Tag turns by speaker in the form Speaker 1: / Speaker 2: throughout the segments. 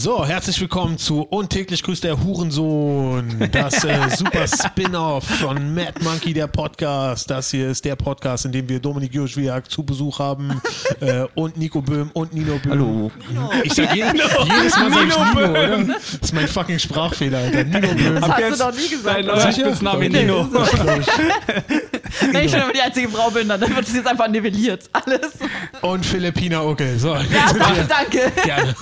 Speaker 1: So, herzlich willkommen zu Untäglich grüßt der Hurensohn, das äh, super Spin-off von Mad Monkey, der Podcast. Das hier ist der Podcast, in dem wir Dominik Joschwiak zu Besuch haben äh, und Nico Böhm und Nino Böhm.
Speaker 2: Hallo.
Speaker 1: Ich sag je, jedes Mal sag ich Nino, oder? Das ist mein fucking Sprachfehler, Alter. Nino Böhm.
Speaker 3: Das hast du doch nie gesagt.
Speaker 4: Dein neuer Spitzname. Nino.
Speaker 3: Wenn ich schon immer die einzige Frau bin, dann wird es jetzt einfach nivelliert. Alles.
Speaker 1: Und Philippina Uckel. So,
Speaker 3: Ja, danke.
Speaker 1: gerne.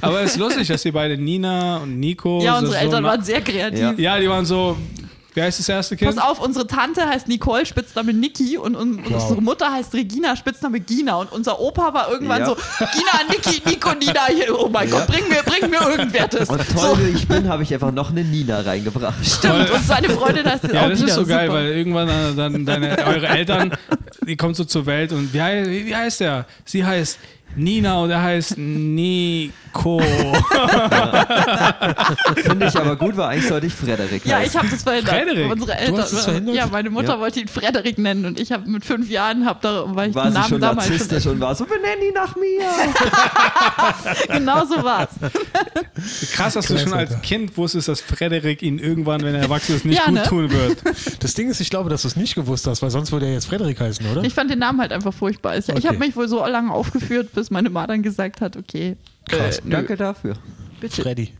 Speaker 4: Aber es ist lustig, dass die beiden Nina und Nico.
Speaker 3: Ja, unsere
Speaker 4: so
Speaker 3: Eltern waren sehr kreativ.
Speaker 2: Ja.
Speaker 4: Ja, die waren so. Wie heißt das erste Kind?
Speaker 3: Pass auf, unsere Tante heißt Nicole, Spitzname Niki und, und unsere Mutter heißt Regina, Spitzname Gina und unser Opa war irgendwann
Speaker 2: Ja.
Speaker 3: so Gina, Niki, Nico, Nina, hier, oh mein
Speaker 2: Ja.
Speaker 3: Gott, bring mir, bring mir irgendwertes.
Speaker 2: Und toll, wie ich bin, habe ich einfach noch eine Nina reingebracht.
Speaker 3: Stimmt, und seine Freundin heißt
Speaker 4: Ja,
Speaker 3: auch
Speaker 4: das
Speaker 3: Nina,
Speaker 4: ist so geil,
Speaker 3: super.
Speaker 4: weil irgendwann dann, dann deine, eure Eltern, die kommen so zur Welt und wie, wie heißt der? Sie heißt Nina und er heißt Nico.
Speaker 2: Finde ich aber gut, weil eigentlich sollte ich Frederik
Speaker 3: Ja,
Speaker 2: heißen.
Speaker 3: ich habe das verhindert.
Speaker 4: Frederik?
Speaker 3: Unsere Eltern,
Speaker 1: hast es verhindert?
Speaker 3: Ja, meine Mutter
Speaker 2: Ja.
Speaker 3: wollte ihn Frederik nennen und ich habe mit fünf Jahren, hab da, weil ich
Speaker 2: war
Speaker 3: den
Speaker 2: sie
Speaker 3: Namen
Speaker 2: schon
Speaker 3: damals
Speaker 2: narzisstisch
Speaker 3: schon
Speaker 2: und war so, benenn ihn nach mir.
Speaker 3: genau so war's.
Speaker 4: Krass, dass du schon als. Kind wusstest, dass Frederik ihn irgendwann, wenn er erwachsen ist, nicht
Speaker 3: Ja,
Speaker 4: gut
Speaker 3: ne?
Speaker 4: tun wird.
Speaker 1: Das Ding ist, ich glaube, dass du es nicht gewusst hast, weil sonst würde er jetzt Frederik heißen, oder?
Speaker 3: Ich fand den Namen halt einfach furchtbar. Ich, ich
Speaker 1: Okay.
Speaker 3: habe mich wohl so lange aufgeführt, bis meine Ma dann gesagt hat, okay,
Speaker 1: Krass.
Speaker 3: äh,
Speaker 2: Danke dafür.
Speaker 3: bitte.
Speaker 1: Freddy.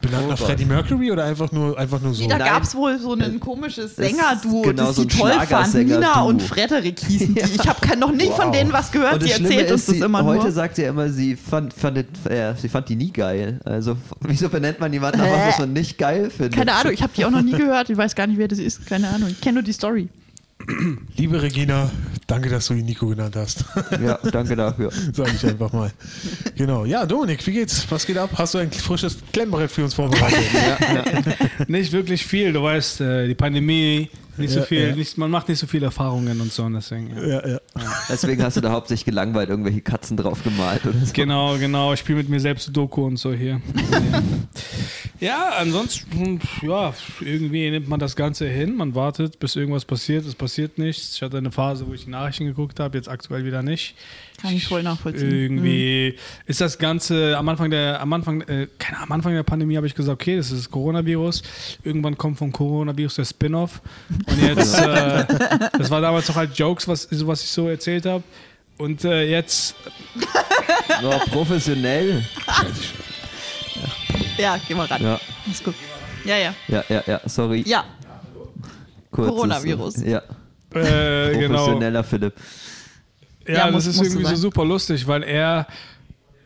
Speaker 1: Benannt nach. Freddie Mercury oder einfach nur, einfach nur so?
Speaker 3: Da
Speaker 2: Nein.
Speaker 3: gab es wohl so ein komisches
Speaker 2: Das ist
Speaker 3: Sängerduo,
Speaker 2: genau
Speaker 3: das
Speaker 2: so
Speaker 3: toll fanden.
Speaker 2: Schlagersänger-Duo.
Speaker 3: Nina und Frederik hießen die. Ich habe noch nicht von
Speaker 2: Wow.
Speaker 3: denen was gehört.
Speaker 2: Und
Speaker 3: Sie erzählt uns
Speaker 2: ist,
Speaker 3: das immer
Speaker 2: heute
Speaker 3: nur.
Speaker 2: sagt sie ja immer, sie fand, fandet, äh, sie fand die nie geil. Also, wieso benennt man jemanden nach was, was man nicht geil findet?
Speaker 3: Keine Ahnung, ich habe die auch noch nie gehört. Ich weiß gar nicht, wer das ist. Keine Ahnung. Ich kenne nur die Story.
Speaker 1: Liebe Regina, danke, dass du ihn Nico genannt hast.
Speaker 2: Ja, danke dafür.
Speaker 1: Sag ich einfach mal. Genau. Ja, Dominik, wie geht's? Was geht ab? Hast du ein frisches Klemmbrett für uns vorbereitet?
Speaker 2: Ja, ja.
Speaker 4: Nicht wirklich viel, du weißt, äh, die Pandemie, nicht
Speaker 1: Ja,
Speaker 4: so viel,
Speaker 1: ja.
Speaker 4: nicht, man macht nicht so viele Erfahrungen und so und deswegen. Ja.
Speaker 1: ja, ja.
Speaker 2: Deswegen hast du da hauptsächlich gelangweilt irgendwelche Katzen drauf gemalt oder so.
Speaker 4: Genau, genau. Ich spiele mit mir selbst Doku und so hier. ja, ansonsten, ja, irgendwie nimmt man das Ganze hin. Man wartet, bis irgendwas passiert. Es passiert nichts. Ich hatte eine Phase, wo ich die Nachrichten geguckt habe, jetzt aktuell wieder nicht.
Speaker 3: Kann ich voll nachvollziehen.
Speaker 4: Irgendwie ist das Ganze am Anfang der, am Anfang, äh, keine Ahnung, am Anfang der Pandemie habe ich gesagt, okay, das ist das Coronavirus. Irgendwann kommt vom Coronavirus der Spin-off. Und jetzt, äh, das war damals noch halt Jokes, was, was ich so erzählt habe. Und äh, jetzt
Speaker 2: So, professionell.
Speaker 3: Ja, geh mal ran.
Speaker 2: Ja,
Speaker 3: Ist gut. Ja, ja.
Speaker 2: ja, ja, ja, sorry.
Speaker 3: Ja,
Speaker 2: Kurzes-
Speaker 3: Coronavirus.
Speaker 2: Ja,
Speaker 4: äh, genau.
Speaker 2: professioneller Philipp.
Speaker 4: Ja,
Speaker 3: Ja,
Speaker 4: das
Speaker 3: muss-
Speaker 4: ist
Speaker 3: muss
Speaker 4: irgendwie
Speaker 3: so
Speaker 4: super lustig, weil er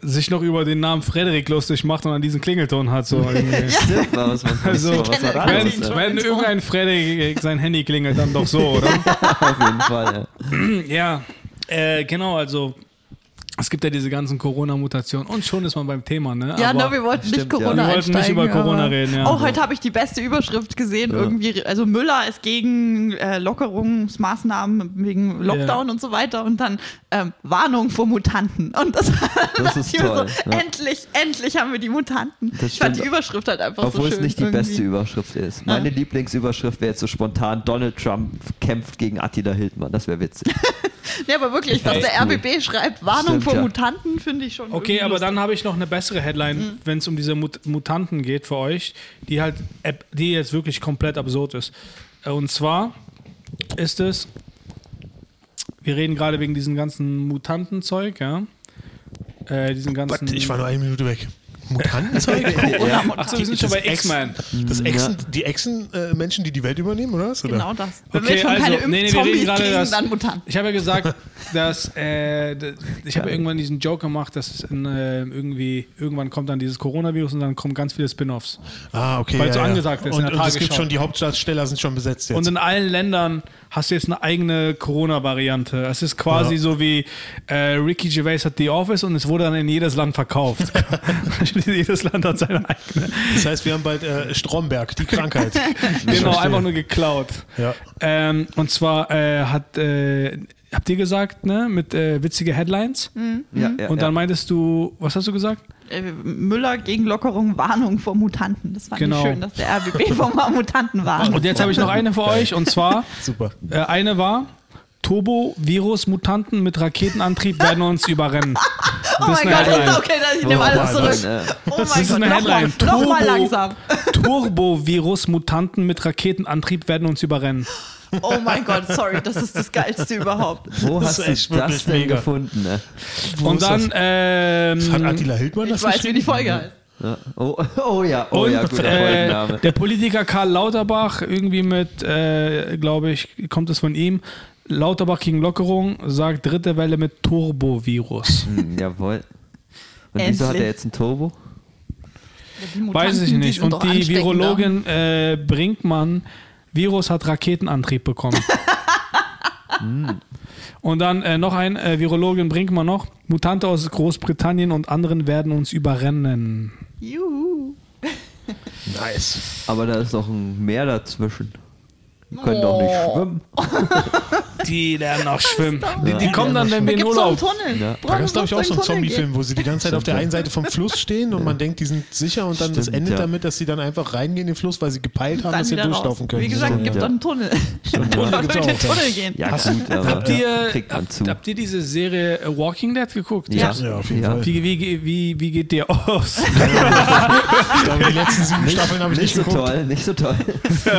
Speaker 4: sich noch über den Namen Frederik lustig macht und an diesen Klingelton hat. So irgendwie.
Speaker 2: Stimmt, was, was, was,
Speaker 4: Also,
Speaker 2: was
Speaker 4: wenn, wenn irgendein Frederik sein Handy klingelt, dann doch so, oder?
Speaker 2: Auf jeden Fall, ja.
Speaker 4: ja, äh, genau, also es gibt ja diese ganzen Corona-Mutationen und schon ist man beim Thema, ne?
Speaker 3: Ja,
Speaker 4: Aber-
Speaker 3: no, wir wollten nicht
Speaker 2: stimmt, ja.
Speaker 3: Corona
Speaker 4: Wir wollten nicht über Corona reden, ja.
Speaker 3: Oh, heute habe ich die beste Überschrift gesehen.
Speaker 2: Ja.
Speaker 3: Irgendwie, also Müller ist gegen äh, Lockerungsmaßnahmen wegen Lockdown
Speaker 4: Ja.
Speaker 3: und so weiter und dann ähm, Warnung vor Mutanten. Und das, dachte
Speaker 2: ist toll,
Speaker 3: So,
Speaker 2: ja.
Speaker 3: endlich, endlich haben wir die Mutanten.
Speaker 2: Das
Speaker 3: ich fand
Speaker 2: stimmt.
Speaker 3: die Überschrift halt einfach
Speaker 2: Obwohl
Speaker 3: so
Speaker 2: es
Speaker 3: schön.
Speaker 2: nicht die
Speaker 3: irgendwie.
Speaker 2: beste Überschrift ist. Meine Lieblingsüberschrift wäre jetzt so spontan: Donald Trump kämpft gegen Attila Hildmann. Das wäre witzig.
Speaker 3: Nee, aber wirklich, dass der
Speaker 2: cool.
Speaker 3: RBB schreibt Warnung
Speaker 2: Stimmt,
Speaker 3: vor
Speaker 2: ja.
Speaker 3: Mutanten, finde ich schon.
Speaker 4: Okay, aber
Speaker 3: lustig.
Speaker 4: dann habe ich noch eine bessere Headline, wenn es um diese Mut Mutanten geht für euch, die halt, App- die jetzt wirklich komplett absurd ist. Und zwar ist es, wir reden gerade wegen diesem ganzen Mutantenzeug, ja. Äh, diesen ganzen.
Speaker 1: Warte, ich war nur eine Minute weg. Mutantenzeug?
Speaker 2: ja.
Speaker 4: Achso, wir sind schon bei X-Men.
Speaker 1: Das
Speaker 2: Ja.
Speaker 1: Echsen, Die Echsen-Menschen, die die Welt übernehmen, oder was?
Speaker 3: Genau das. Wenn
Speaker 4: Okay,
Speaker 3: wir schon
Speaker 4: also,
Speaker 3: keine
Speaker 4: nee, nee, wir reden
Speaker 3: Impfzombies
Speaker 4: gerade,
Speaker 3: kriegen,
Speaker 4: dass-
Speaker 3: dann Mutanten.
Speaker 4: Ich habe ja gesagt, dass äh, ich habe irgendwann diesen Joke gemacht, dass es in, äh, irgendwie irgendwann kommt dann dieses Coronavirus und dann kommen ganz viele Spin-offs.
Speaker 1: Ah, okay.
Speaker 4: Weil
Speaker 1: ja,
Speaker 4: so angesagt ist
Speaker 1: Und, und es gibt schon, die Hauptdarsteller sind schon besetzt jetzt.
Speaker 4: Und in allen Ländern hast du jetzt eine eigene Corona-Variante. Es ist quasi
Speaker 1: Ja.
Speaker 4: so wie äh, Ricky Gervais hat The Office und es wurde dann in jedes Land verkauft. jedes Land hat seine eigene.
Speaker 1: das heißt, wir haben bald äh, Stromberg, die Krankheit.
Speaker 4: Genau, einfach nur geklaut.
Speaker 1: Ja.
Speaker 4: Ähm, und zwar äh, hat, äh, habt ihr gesagt, ne, mit äh, witzige Headlines?
Speaker 2: Ja, ja,
Speaker 4: Und
Speaker 2: ja.
Speaker 4: dann meintest du, was hast du gesagt?
Speaker 3: Äh, Müller gegen Lockerung, Warnung vor Mutanten. Das fand
Speaker 4: Genau.
Speaker 3: ich schön, dass der RBB vor Mutanten warnt.
Speaker 4: Und jetzt habe ich noch eine für euch und zwar,
Speaker 1: Super.
Speaker 4: äh, eine war, Turbo-Virus-Mutanten mit Raketenantrieb werden uns überrennen.
Speaker 3: Oh
Speaker 4: Das ist
Speaker 3: mein
Speaker 4: eine
Speaker 3: Gott,
Speaker 4: Headline.
Speaker 3: ist okay, dann ich nehme alles zurück.
Speaker 1: das-
Speaker 3: Oh mein
Speaker 4: ist
Speaker 3: Gott,
Speaker 4: eine
Speaker 3: nochmal
Speaker 4: Headline.
Speaker 3: noch mal
Speaker 4: Turbo.
Speaker 3: langsam.
Speaker 4: Turbovirus-Mutanten mit Raketenantrieb werden uns überrennen.
Speaker 3: Oh mein Gott, sorry, das ist das Geilste überhaupt.
Speaker 2: wo
Speaker 1: Das
Speaker 2: hast du
Speaker 1: echt
Speaker 2: das denn
Speaker 1: mega.
Speaker 2: gefunden? Ne?
Speaker 4: Und dann,
Speaker 1: das?
Speaker 4: ähm,
Speaker 1: Hat Attila Hildmann
Speaker 3: Ich
Speaker 1: das
Speaker 3: weiß, wie die Folge heißt.
Speaker 2: Ja. Oh, oh ja, oh
Speaker 4: und,
Speaker 2: ja, guter
Speaker 4: äh,
Speaker 2: Folgenname.
Speaker 4: der Politiker Karl Lauterbach, irgendwie mit, äh, glaube ich, kommt es von ihm. Lauterbach gegen Lockerung sagt dritte Welle mit Turbovirus.
Speaker 2: Hm, jawohl. Und wieso hat er jetzt ein Turbo?
Speaker 3: Mutanten,
Speaker 4: Weiß ich nicht. Und die. Virologin äh, Brinkmann, Virus hat Raketenantrieb bekommen. Und dann äh, noch ein äh, Virologin Brinkmann noch. Mutante aus Großbritannien und anderen werden uns überrennen.
Speaker 3: Juhu.
Speaker 1: Nice.
Speaker 2: Aber da ist doch ein Meer dazwischen. Die können doch nicht
Speaker 3: Oh.
Speaker 2: schwimmen.
Speaker 4: Die lernen noch schwimmen. Die, die kommen dann, wenn wir in
Speaker 3: es so einen
Speaker 4: Urlaub.
Speaker 3: Tunnel.
Speaker 2: Ja.
Speaker 1: Da gab es, glaube ich, auch so einen Zombie-Film, wo sie die ganze Zeit auf der einen Seite vom Fluss stehen und man denkt, die sind sicher und dann das
Speaker 2: Stimmt,
Speaker 1: endet
Speaker 2: ja.
Speaker 1: damit, dass sie dann einfach reingehen in den Fluss, weil sie gepeilt haben,
Speaker 3: Dann
Speaker 1: dass sie
Speaker 3: wieder raus.
Speaker 1: durchlaufen können.
Speaker 3: Wie gesagt, gibt doch einen Tunnel.
Speaker 1: Tunnel gibt's
Speaker 3: in
Speaker 1: auch.
Speaker 3: Tunnel gehen.
Speaker 2: Ja, gut,
Speaker 4: Habt ihr, habt, diese Serie äh, Walking Dead geguckt?
Speaker 2: Ja.
Speaker 1: Ja, auf jeden
Speaker 2: Ja.
Speaker 1: Fall.
Speaker 4: Wie, wie, wie, wie geht dir aus?
Speaker 1: Ich glaube, die letzten sieben Staffeln habe ich
Speaker 2: nicht
Speaker 1: nicht
Speaker 2: so
Speaker 1: geguckt.
Speaker 2: toll, nicht so toll.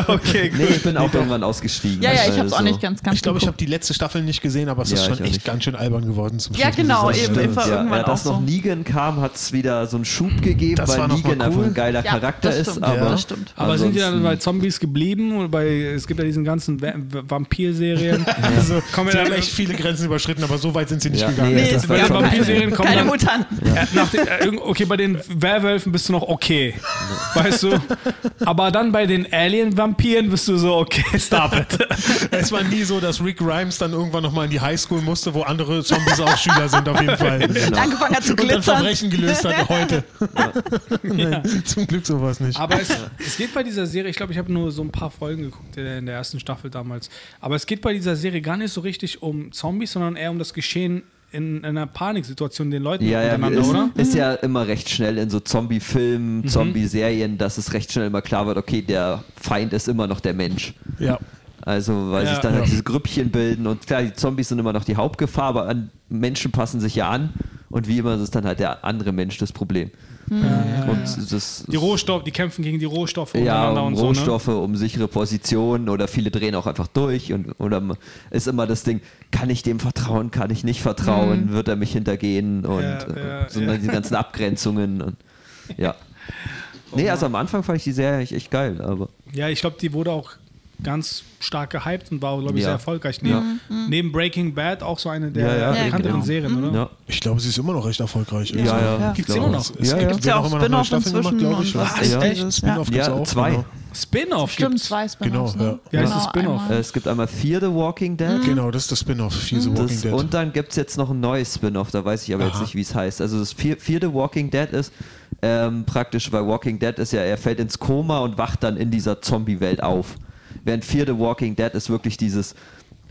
Speaker 4: okay,
Speaker 2: Nee, ich bin auch irgendwann ausgestiegen.
Speaker 3: Ja, ja, ich hab's
Speaker 2: so-
Speaker 3: auch nicht ganz, ganz
Speaker 1: Ich glaube, ich habe die letzte Staffel nicht gesehen, aber es
Speaker 2: Ja,
Speaker 1: ist schon echt
Speaker 2: nicht.
Speaker 1: ganz schön albern geworden zum
Speaker 3: Ja,
Speaker 1: Schluss, ich
Speaker 3: genau, eben.
Speaker 2: Ja,
Speaker 3: irgendwann
Speaker 2: ja, dass
Speaker 3: auch
Speaker 2: noch
Speaker 3: so.
Speaker 2: Negan kam, hat es wieder so einen Schub gegeben,
Speaker 1: Das
Speaker 2: weil Negan einfach
Speaker 1: cool.
Speaker 2: ein geiler
Speaker 3: Ja,
Speaker 2: Charakter
Speaker 3: das
Speaker 2: ist. Aber,
Speaker 1: Ja,
Speaker 3: das stimmt.
Speaker 4: Aber sind die dann bei Zombies geblieben? Oder bei, es gibt ja diesen ganzen Va- Vampir-Serien. Also, kommen wir
Speaker 1: haben
Speaker 4: dann
Speaker 1: echt viele Grenzen überschritten, aber so weit sind sie nicht
Speaker 2: Ja,
Speaker 1: gegangen.
Speaker 2: nee,
Speaker 3: Nee,
Speaker 2: das
Speaker 3: gab
Speaker 2: schon-
Speaker 4: Vampir-Serien kommen
Speaker 3: keine Mutanten.
Speaker 4: Ja, den, äh, okay, bei den Werwölfen bist du noch okay. Weißt du? Aber dann bei den Alien-Vampiren bist du so, okay, stop it.
Speaker 1: Es war nie so, dass Rick Grimes dann irgendwann nochmal in die Highschool musste, wo andere Zombies auch Schüler sind, auf jeden Fall.
Speaker 3: Angefangen hat zu
Speaker 1: Und dann
Speaker 3: glitzern.
Speaker 1: Verbrechen gelöst hat heute. Nein, zum Glück sowas nicht.
Speaker 4: Aber es, es geht bei dieser Serie, ich glaube, ich habe nur so ein paar Folgen geguckt in der ersten Staffel damals. Aber es geht bei dieser Serie gar nicht so richtig um Zombies, sondern eher um das Geschehen in, einer Paniksituation den Leuten
Speaker 2: Ja, ja,
Speaker 4: untereinander,
Speaker 2: ist,
Speaker 4: oder?
Speaker 2: ist ja immer recht schnell in so Zombie-Filmen, Zombie-Serien, dass es recht schnell immer klar wird, okay, der Feind ist immer noch der Mensch.
Speaker 1: ja.
Speaker 2: Also, weil
Speaker 4: Ja.
Speaker 2: sich dann halt
Speaker 1: Ja.
Speaker 2: diese Grüppchen bilden und klar, die Zombies sind immer noch die Hauptgefahr, aber an Menschen passen sich ja an und wie immer ist es dann halt der andere Mensch das Problem. und das
Speaker 4: Die Rohstoffe, die kämpfen gegen die Rohstoffe
Speaker 2: ja, um
Speaker 4: und so. Ne?
Speaker 2: Rohstoffe, um sichere Positionen oder viele drehen auch einfach durch und oder ist immer das Ding, kann ich dem vertrauen, kann ich nicht vertrauen, wird er mich hintergehen und
Speaker 4: Ja,
Speaker 2: äh,
Speaker 4: ja,
Speaker 2: so
Speaker 4: ja.
Speaker 2: diese ganzen Abgrenzungen und ja. Nee, also am Anfang fand ich die Serie echt, echt geil, aber
Speaker 4: Ja, ich glaube, die wurde auch ganz stark gehypt und war, glaube ich,
Speaker 2: Ja.
Speaker 4: sehr erfolgreich. Neben, neben Breaking Bad auch so eine der
Speaker 2: Ja, ja,
Speaker 4: bekannteren
Speaker 3: genau.
Speaker 4: Serien, oder?
Speaker 2: ja.
Speaker 1: Ich glaube, sie ist immer noch recht erfolgreich.
Speaker 2: Ja, ja.
Speaker 3: Ja.
Speaker 4: Gibt's
Speaker 2: ich
Speaker 4: immer noch?
Speaker 1: Es
Speaker 2: Ja,
Speaker 1: gibt
Speaker 2: ja.
Speaker 3: Ja auch Spin-off
Speaker 1: gemacht,
Speaker 3: inzwischen
Speaker 1: glaube ich.
Speaker 3: und
Speaker 1: Was?
Speaker 3: was.
Speaker 2: Ja.
Speaker 3: Dieses, ja.
Speaker 1: Spin-off
Speaker 2: Ja,
Speaker 1: auch.
Speaker 2: zwei.
Speaker 1: Genau,
Speaker 4: Spin-off
Speaker 3: Stimmt, zwei Spin-offs.
Speaker 1: Genau,
Speaker 3: ne?
Speaker 4: ja. Ja, ist
Speaker 3: Genau,
Speaker 4: Spin-off.
Speaker 3: einmal.
Speaker 2: Äh, Es gibt einmal Fear the Walking Dead.
Speaker 1: genau das ist das Spin-off, Fear the Walking
Speaker 2: Das,
Speaker 1: Dead.
Speaker 2: und dann gibt es jetzt noch ein neues Spin-off, da weiß ich aber jetzt
Speaker 1: Aha.
Speaker 2: nicht, wie es heißt. Also das vier- vierte Walking Dead ist ähm, praktisch, weil Walking Dead ist ja, er fällt ins Koma und wacht dann in dieser Zombie-Welt auf. Während vierte Walking Dead ist wirklich dieses,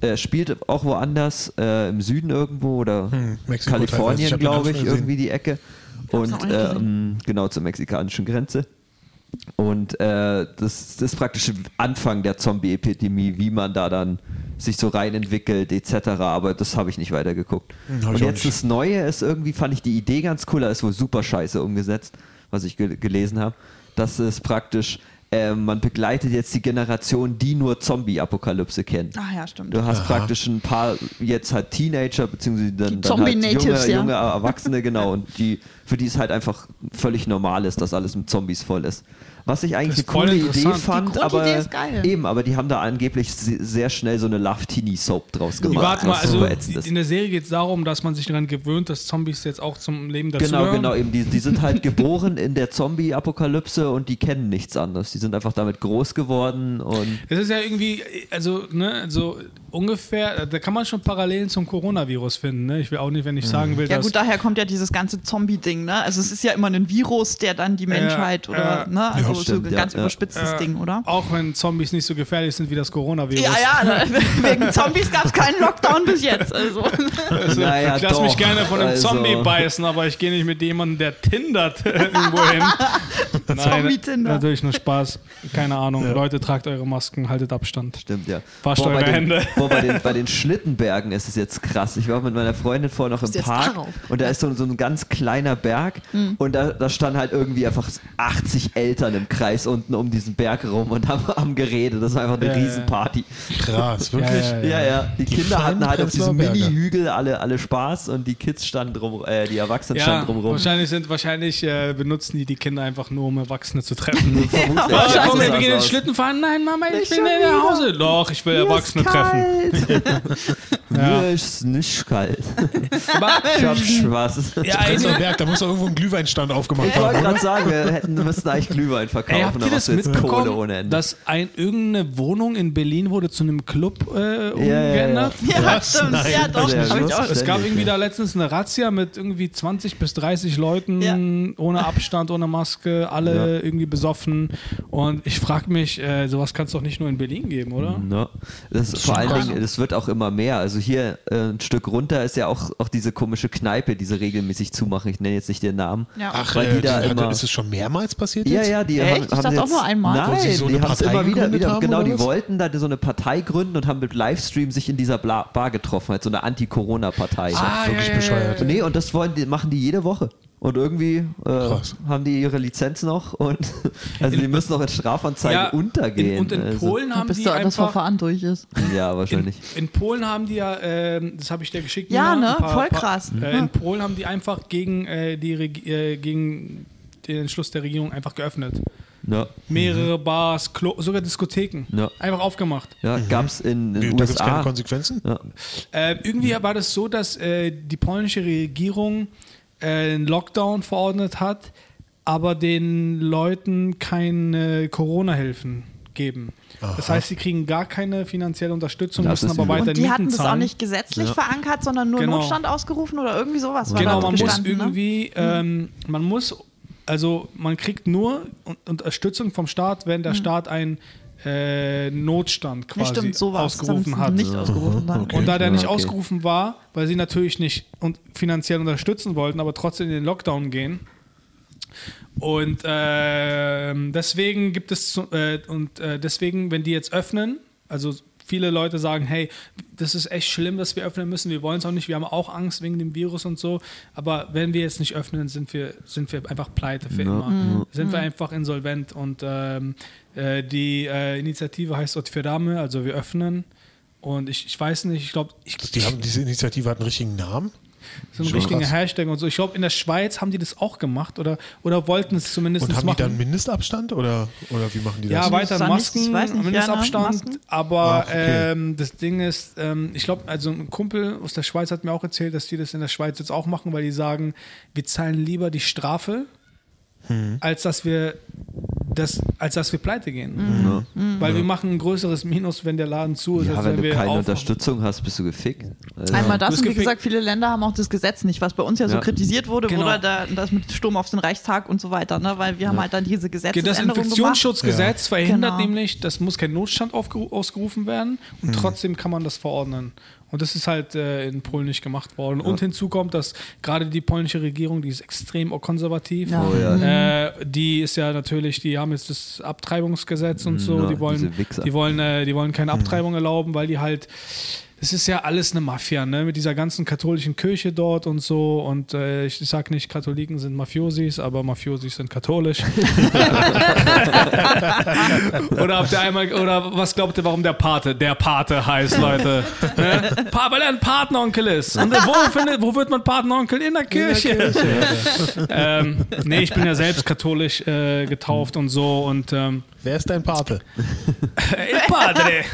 Speaker 2: äh, spielt auch woanders, äh, im Süden irgendwo oder
Speaker 1: Hm,
Speaker 2: Kalifornien, glaube ich, irgendwie die Ecke. Und ähm, genau zur mexikanischen Grenze. Und äh, das, das ist praktisch Anfang der Zombie-Epidemie, wie man da dann sich so rein entwickelt, etc. Aber das habe ich nicht weitergeguckt.
Speaker 1: Hm,
Speaker 2: Und jetzt das Neue ist irgendwie, fand ich die Idee ganz cool, da ist wohl super scheiße umgesetzt, was ich ge gelesen habe. Das ist praktisch, äh, man begleitet jetzt die Generation, die nur Zombie-Apokalypse kennt.
Speaker 3: Ach ja, stimmt.
Speaker 2: Du hast
Speaker 1: Aha.
Speaker 2: praktisch ein paar jetzt halt Teenager, beziehungsweise dann, dann halt junge,
Speaker 3: ja.
Speaker 2: junge Erwachsene, genau, und die, für die es halt einfach völlig normal ist, dass alles mit Zombies voll ist. Was ich eigentlich eine coole Idee fand,
Speaker 3: Die
Speaker 2: aber
Speaker 3: geil.
Speaker 2: eben, aber die haben da angeblich se- sehr schnell so eine Love Teenie Soap draus
Speaker 4: Die
Speaker 2: gemacht.
Speaker 4: warten mal, also in der Serie geht es darum, dass man sich daran gewöhnt, dass Zombies jetzt auch zum Leben dazu
Speaker 2: Genau, genau, eben. Die, die sind halt geboren in der Zombie-Apokalypse und die kennen nichts anderes. Die sind einfach damit groß geworden und
Speaker 4: Es ist ja irgendwie, also, ne, so ungefähr, da kann man schon Parallelen zum Coronavirus finden, ne? Ich will auch nicht, wenn ich sagen will,
Speaker 3: Ja
Speaker 4: dass.
Speaker 3: gut, daher kommt ja dieses ganze Zombie-Ding. Ding, ne? Also es ist ja immer ein Virus, der dann die Menschheit oder,
Speaker 4: ja.
Speaker 3: ne? Also
Speaker 2: Ja,
Speaker 3: so
Speaker 2: stimmt,
Speaker 3: ein
Speaker 2: ja,
Speaker 3: ganz
Speaker 2: ja.
Speaker 3: überspitztes
Speaker 4: Äh,
Speaker 3: Ding, oder?
Speaker 4: Auch wenn Zombies nicht so gefährlich sind wie das Coronavirus.
Speaker 3: Ja, ja, ne? wegen Zombies gab es keinen Lockdown bis jetzt. Also.
Speaker 4: Also,
Speaker 2: Naja,
Speaker 4: ich lasse mich gerne von einem
Speaker 2: Also-
Speaker 4: Zombie beißen, aber ich gehe nicht mit jemandem, der tindert irgendwo hin. Nein,
Speaker 3: Zombie-Tinder.
Speaker 4: natürlich nur Spaß. Keine Ahnung. Leute, tragt eure Masken, haltet Abstand.
Speaker 2: Stimmt, ja.
Speaker 4: Wascht
Speaker 2: Boah, bei
Speaker 4: eure
Speaker 2: den,
Speaker 4: Hände.
Speaker 2: Boah, bei, den, bei den Schlittenbergen ist es jetzt krass. Ich war mit meiner Freundin vorher noch im Park
Speaker 3: darauf?
Speaker 2: und da ist so, so ein ganz kleiner Berg
Speaker 3: Hm.
Speaker 2: und da, da standen halt irgendwie einfach 80 Eltern im Kreis unten um diesen Berg rum und haben, haben geredet. Das war einfach eine
Speaker 4: Ja, ja, ja.
Speaker 2: Riesenparty.
Speaker 1: Krass, wirklich.
Speaker 4: Ja,
Speaker 2: Ja, ja. Die, Kinder hatten halt auf diesem. Mini-Hügel alle, alle Spaß und die Kids standen drum, äh, die Erwachsenen
Speaker 4: Ja,
Speaker 2: standen drumrum.
Speaker 4: wahrscheinlich, sind, wahrscheinlich äh, benutzen die die Kinder einfach nur, um Erwachsene zu treffen.
Speaker 2: Vermutlich.
Speaker 4: Ah,
Speaker 2: Ja,
Speaker 4: komm, wir gehen ins. Schlitten fahren. Nein, Mama, ich
Speaker 2: schon
Speaker 4: nicht nach
Speaker 2: wieder.
Speaker 4: Hause. Doch, ich will Erwachsene treffen. Ja.
Speaker 2: Mir ist nicht kalt. Ich hab Spaß.
Speaker 4: ja,
Speaker 1: Berg, da muss doch irgendwo ein Glühweinstand aufgemacht
Speaker 2: Ich wollte gerade sagen, wir hätten, müssten eigentlich Glühwein
Speaker 4: ey,
Speaker 2: verkaufen,
Speaker 4: habt ihr das mitbekommen,
Speaker 2: ohne Ende.
Speaker 4: dass ein, irgendeine Wohnung in Berlin wurde zu einem Club äh,
Speaker 2: ja, ja.
Speaker 4: umgeändert?
Speaker 3: Ja,
Speaker 1: Was?
Speaker 3: stimmt. Ja, doch.
Speaker 4: Es gab irgendwie
Speaker 2: ja.
Speaker 4: da letztens eine Razzia mit irgendwie 20 bis 30 Leuten
Speaker 3: Ja.
Speaker 4: ohne Abstand, ohne Maske, alle
Speaker 2: Ja.
Speaker 4: irgendwie besoffen. Und ich frage mich, äh, sowas kann es doch nicht nur in Berlin geben, oder?
Speaker 2: No. Das ist vor allen
Speaker 3: krass.
Speaker 2: Dingen, das wird auch immer mehr. Also hier äh, ein Stück runter ist ja auch, auch diese komische Kneipe, die sie regelmäßig zumachen. Ich nenne jetzt nicht den Namen.
Speaker 3: Ja.
Speaker 1: Ach,
Speaker 2: Weil
Speaker 1: äh,
Speaker 2: die da
Speaker 1: die-
Speaker 2: immer-
Speaker 1: ist es schon mehrmals passiert
Speaker 2: Ja,
Speaker 1: jetzt?
Speaker 2: ja, die
Speaker 3: Echt?
Speaker 2: haben,
Speaker 3: Ich
Speaker 2: haben
Speaker 3: dachte
Speaker 2: jetzt,
Speaker 3: auch nur einmal.
Speaker 2: Nein,
Speaker 1: sie so
Speaker 2: die haben es immer wieder, wieder
Speaker 1: haben,
Speaker 2: genau, die
Speaker 1: was?
Speaker 2: wollten da so eine Partei gründen und haben mit Livestream sich in dieser Bla Bar getroffen, halt so eine Anti-Corona-Partei.
Speaker 4: Ah,
Speaker 1: wirklich bescheuert.
Speaker 2: Nee, und das wollen die, machen die jede Woche. Und irgendwie äh, haben die ihre Lizenz noch und also die müssen noch in Strafanzeigen
Speaker 4: Ja,
Speaker 2: untergehen.
Speaker 4: In, und in
Speaker 2: also,
Speaker 4: Polen haben
Speaker 3: Bis
Speaker 4: die
Speaker 3: da das
Speaker 4: einfach...
Speaker 3: Verfahren durch ist.
Speaker 2: Ja,
Speaker 4: In,
Speaker 2: wahrscheinlich.
Speaker 4: in Polen haben die ja, ähm, das habe ich dir geschickt.
Speaker 3: Ja,
Speaker 4: Nina,
Speaker 3: ne?
Speaker 4: paar-
Speaker 3: Voll
Speaker 4: paar-
Speaker 3: krass.
Speaker 4: Äh, in Polen haben die einfach gegen, äh, die äh, gegen den Entschluss der Regierung einfach geöffnet.
Speaker 2: Ja,
Speaker 4: Mehrere Bars, Klo sogar Diskotheken.
Speaker 2: Ja.
Speaker 4: Einfach aufgemacht.
Speaker 2: ja gab's in
Speaker 1: Wie,
Speaker 2: den
Speaker 1: Da gibt es keine
Speaker 2: USA.
Speaker 1: Konsequenzen?
Speaker 2: Ja.
Speaker 4: Äh, irgendwie war das so, dass äh, die polnische Regierung äh, einen Lockdown verordnet hat, aber den Leuten keine Corona-Hilfen geben. Das heißt, sie kriegen gar keine finanzielle Unterstützung,
Speaker 2: Das
Speaker 4: müssen aber weiter
Speaker 3: Und die
Speaker 4: Mieten
Speaker 3: hatten das auch
Speaker 4: zahlen.
Speaker 3: nicht gesetzlich
Speaker 2: Ja.
Speaker 3: verankert, sondern nur
Speaker 4: Genau.
Speaker 3: Notstand ausgerufen oder irgendwie sowas war
Speaker 4: Genau, man muss
Speaker 3: ne?
Speaker 4: irgendwie, ähm, man muss, also man kriegt nur Un- Unterstützung vom Staat, wenn der Staat einen äh, Notstand
Speaker 3: Mhm.
Speaker 4: Quasi
Speaker 3: stimmt, sowas.
Speaker 4: ausgerufen hat.
Speaker 3: Nicht ausgerufen dann.
Speaker 4: Und da der nicht
Speaker 2: okay.
Speaker 4: ausgerufen war, weil sie natürlich nicht und finanziell unterstützen wollten, aber trotzdem in den Lockdown gehen. Und ähm, deswegen gibt es zu, äh, und äh, deswegen, wenn die jetzt öffnen, also viele Leute sagen, hey, das ist echt schlimm, dass wir öffnen müssen, wir wollen es auch nicht, wir haben auch Angst wegen dem Virus und so, aber wenn wir jetzt nicht öffnen, sind wir, sind wir einfach pleite für immer. Sind wir einfach insolvent. Und ähm, äh, die äh, Initiative heißt Otwieramy, also wir öffnen. Und ich, ich weiß nicht, ich glaube, ich,
Speaker 1: Die haben, diese Initiative hat einen richtigen Namen?
Speaker 4: So ein
Speaker 1: Schon
Speaker 4: richtiger
Speaker 1: krass.
Speaker 4: Hashtag und so. Ich glaube, in der Schweiz haben die das auch gemacht oder, oder wollten es zumindest
Speaker 1: Und haben die
Speaker 4: machen.
Speaker 1: dann Mindestabstand oder, oder wie machen die das?
Speaker 4: ja, weiter
Speaker 3: nicht,
Speaker 4: Masken,
Speaker 3: ich weiß nicht,
Speaker 4: Mindestabstand,
Speaker 3: ne, Masken.
Speaker 4: aber
Speaker 1: Ach, okay.
Speaker 4: ähm, das Ding ist, ähm, ich glaube, also ein Kumpel aus der Schweiz hat mir auch erzählt, dass die das in der Schweiz jetzt auch machen, weil die sagen, wir zahlen lieber die Strafe,
Speaker 1: Hm.
Speaker 4: als dass wir das, als dass wir pleite gehen.
Speaker 3: Mhm.
Speaker 2: Ja.
Speaker 4: Weil wir machen ein größeres Minus, wenn der Laden zu ist,
Speaker 2: Ja,
Speaker 4: als
Speaker 2: wenn
Speaker 4: wenn
Speaker 2: du
Speaker 4: wir
Speaker 2: keine
Speaker 4: aufmachen.
Speaker 2: Unterstützung hast, bist du gefickt. Also,
Speaker 3: Einmal das
Speaker 4: Das
Speaker 3: und wie gesagt, viele Länder haben auch das Gesetz nicht, was bei uns ja so
Speaker 2: Ja.
Speaker 3: kritisiert wurde,
Speaker 4: Genau.
Speaker 3: wurde da, das mit Sturm auf den Reichstag und so weiter, ne? weil wir haben halt dann diese
Speaker 4: Das
Speaker 3: Gesetzesänderung gemacht.
Speaker 4: Infektionsschutzgesetz verhindert
Speaker 3: Genau.
Speaker 4: nämlich, das muss kein Notstand ausgerufen werden und trotzdem kann man das verordnen. Und das ist halt äh, in Polen nicht gemacht worden. Und hinzu kommt, dass gerade die polnische Regierung, die ist extrem konservativ.
Speaker 3: Ja.
Speaker 2: Oh ja.
Speaker 4: Äh, die ist ja natürlich, die haben jetzt das Abtreibungsgesetz und so,
Speaker 2: Ja,
Speaker 4: die wollen, die wollen, äh, die wollen keine Abtreibung erlauben, weil die halt, es ist ja alles eine Mafia, ne, mit dieser ganzen katholischen Kirche dort und so. Und äh, ich sag nicht, Katholiken sind Mafiosis, aber Mafiosis sind katholisch. oder habt ihr einmal, oder was glaubt ihr, warum der Pate, der Pate heißt, Leute? Ne? Pa, weil er ein Patenonkel ist. Und wo, findet, wo wird man Patenonkel? In der Kirche. ähm, nee, ich bin ja selbst katholisch äh, getauft und so und ähm,
Speaker 1: Wer ist dein Pate?
Speaker 4: El Padre.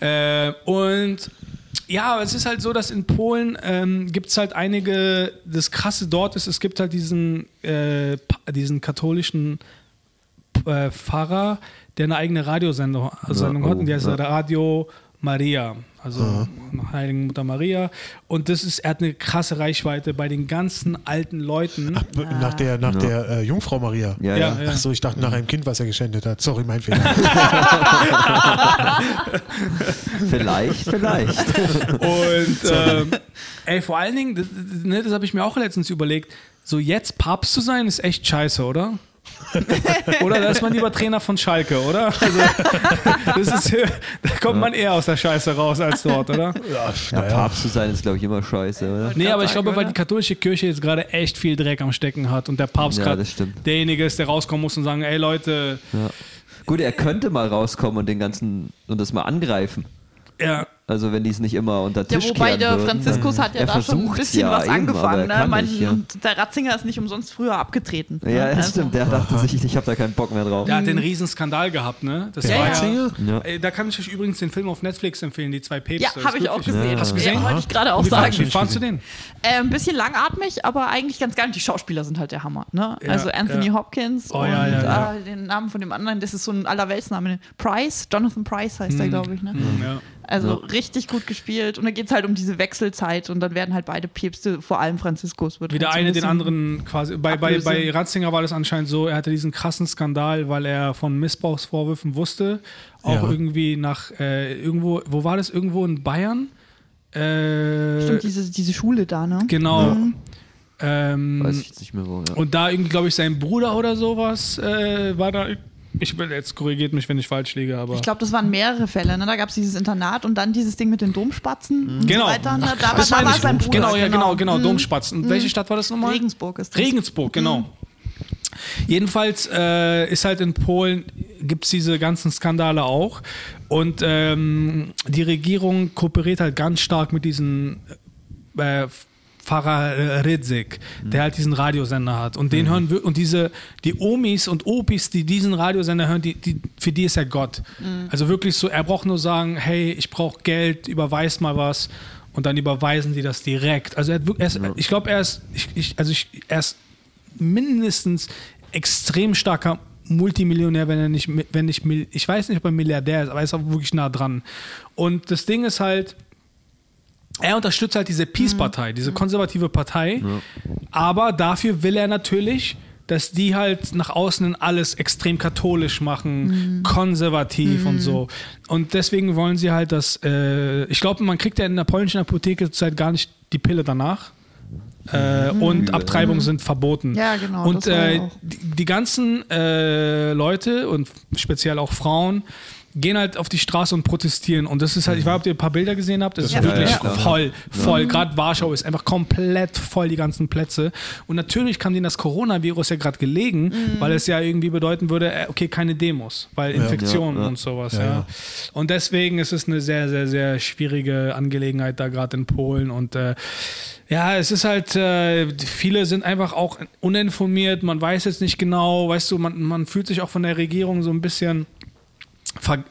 Speaker 4: äh, und ja, es ist halt so, dass in Polen ähm, gibt es halt einige, das Krasse dort ist, es gibt halt diesen, äh, diesen katholischen äh, Pfarrer, der eine eigene Radiosendung Sendung
Speaker 2: oh,
Speaker 4: hat und die heißt
Speaker 2: ja.
Speaker 4: Radio Maria, also nach Heiligen Mutter Maria. Und das ist, er hat eine krasse Reichweite bei den ganzen alten Leuten.
Speaker 1: Ach, b- nach der, nach der äh, Jungfrau Maria.
Speaker 2: Ja,
Speaker 4: Ja,
Speaker 2: ja.
Speaker 4: ja.
Speaker 1: Ach so, ich dachte nach einem Kind, was er geschändet hat. Sorry, mein Fehler.
Speaker 2: Vielleicht, vielleicht.
Speaker 4: Und ähm, ey, vor allen Dingen, das, das, ne, das habe ich mir auch letztens überlegt, so jetzt Papst zu sein, ist echt scheiße, oder? Oder da ist man lieber Trainer von Schalke, oder? Also, das ist, da kommt man eher aus der Scheiße raus als dort, oder?
Speaker 1: ja,
Speaker 2: Ja. Papst zu sein ist, glaube ich, immer scheiße, oder?
Speaker 4: Nee, aber ich glaube, weil die katholische Kirche jetzt gerade echt viel Dreck am Stecken hat und der Papst
Speaker 2: Ja,
Speaker 4: gerade
Speaker 2: das stimmt.
Speaker 4: derjenige ist, der rauskommen muss und sagen, ey Leute,
Speaker 2: Ja. Gut, er könnte mal rauskommen und den ganzen und das mal angreifen.
Speaker 4: ja,
Speaker 2: Also wenn die es nicht immer unter
Speaker 3: Ja,
Speaker 2: Tisch
Speaker 3: wobei
Speaker 2: kehren
Speaker 3: der
Speaker 2: würden,
Speaker 3: Franziskus
Speaker 2: dann-
Speaker 3: hat ja
Speaker 2: er
Speaker 3: da schon ein bisschen
Speaker 2: ja
Speaker 3: was
Speaker 2: eben,
Speaker 3: angefangen. Ne? Man,
Speaker 2: nicht, ja.
Speaker 3: Und der Ratzinger ist nicht umsonst früher abgetreten. ne?
Speaker 2: Ja, das
Speaker 3: Also-
Speaker 2: stimmt. Der dachte sich, ich habe da keinen Bock mehr drauf.
Speaker 4: der hat den riesen Skandal gehabt, ne? Das
Speaker 1: Der
Speaker 4: war ja,
Speaker 1: Ratzinger?
Speaker 2: Ja.
Speaker 4: Ey, da kann ich euch übrigens den Film auf Netflix empfehlen, die zwei Päpste.
Speaker 3: Ja, habe ich auch gesehen.
Speaker 2: Ja. Hast
Speaker 4: du gesehen?
Speaker 3: Ja, wollte ich gerade auch
Speaker 4: Wie,
Speaker 3: sagen.
Speaker 4: wie fandst du den?
Speaker 3: Äh, ein bisschen langatmig, aber eigentlich ganz geil. Und die Schauspieler sind halt der Hammer. Ne?
Speaker 4: Ja,
Speaker 3: also Anthony
Speaker 4: ja.
Speaker 3: Hopkins
Speaker 4: Oh,
Speaker 3: und
Speaker 4: ja, ja, ja.
Speaker 3: äh, den Namen von dem anderen, das ist so ein Allerweltsname. Price, Jonathan Price heißt der, glaube ich. Ne?
Speaker 4: Hm, ja.
Speaker 3: Also richtig gut gespielt. Und da geht es halt um diese Wechselzeit und dann werden halt beide Päpste, vor allem Franziskus, wird
Speaker 4: Wie der
Speaker 3: halt so ein
Speaker 4: eine den anderen quasi. Bei, bei, bei Ratzinger war das anscheinend so, er hatte diesen krassen Skandal, weil er von Missbrauchsvorwürfen wusste. Auch
Speaker 1: Ja.
Speaker 4: irgendwie nach äh, irgendwo, wo war das? Irgendwo in Bayern? Äh,
Speaker 3: Stimmt, diese, diese Schule da, ne?
Speaker 4: genau. Ähm,
Speaker 2: Weiß ich jetzt nicht mehr wo. Ja.
Speaker 4: und da irgendwie, glaube ich, sein Bruder oder sowas äh, war da. Ich will jetzt korrigiert mich, wenn ich falsch liege, aber.
Speaker 3: Ich glaube, das waren mehrere Fälle. Ne? Da gab es dieses Internat und dann dieses Ding mit den Domspatzen und
Speaker 4: Genau.
Speaker 3: so weiter. Ne? Da,
Speaker 4: das
Speaker 3: war sein Bruder.
Speaker 4: Genau, ja, genau, genau.
Speaker 3: Mhm.
Speaker 4: Domspatzen. Und welche Stadt war das nochmal?
Speaker 3: Regensburg ist das.
Speaker 4: Regensburg, genau. Jedenfalls äh, ist halt in Polen, gibt es diese ganzen Skandale auch. Und ähm, die Regierung kooperiert halt ganz stark mit diesem äh, Pfarrer Ridzik, der halt diesen Radiosender hat. Und den hören wir, und diese, die Omis und Opis, die diesen Radiosender hören, die, die, für die ist er Gott. Also wirklich so, er braucht nur sagen, hey, ich brauche Geld, überweis mal was. Und dann überweisen die das direkt. Also er, er ist, ich glaube, er ist, ich, ich, also ich, er ist mindestens extrem starker Multimillionär, wenn er nicht, wenn nicht, ich weiß nicht, ob er Milliardär ist, aber er ist auch wirklich nah dran. Und das Ding ist halt, er unterstützt halt diese Peace-Partei, diese konservative Partei, aber dafür will er natürlich, dass die halt nach außen alles extrem katholisch machen, konservativ und so. Und deswegen wollen sie halt, dass, äh, ich glaube, man kriegt ja in der polnischen Apotheke zurzeit gar nicht die Pille danach. Äh, und Abtreibungen sind verboten.
Speaker 3: Ja, genau,
Speaker 4: Und äh,
Speaker 3: ja
Speaker 4: die, die ganzen äh, Leute und speziell auch Frauen gehen halt auf die Straße und protestieren. Und das ist halt, ich weiß, nicht, ob ihr ein paar Bilder gesehen habt, das,
Speaker 1: Das
Speaker 4: ist
Speaker 1: ja,
Speaker 4: wirklich
Speaker 2: ja, klar.
Speaker 4: voll, voll. Gerade Warschau ist einfach komplett voll, die ganzen Plätze. Und natürlich kam denen das Coronavirus ja gerade gelegen, weil es ja irgendwie bedeuten würde, äh, okay, keine Demos, weil Infektionen
Speaker 2: Ja, ja.
Speaker 4: und sowas.
Speaker 1: Ja,
Speaker 4: Ja,
Speaker 1: ja.
Speaker 4: Und deswegen ist es eine sehr, sehr, sehr schwierige Angelegenheit da gerade in Polen. Und äh, ja, es ist halt, äh, viele sind einfach auch uninformiert, man weiß jetzt nicht genau, weißt du, man, man fühlt sich auch von der Regierung so ein bisschen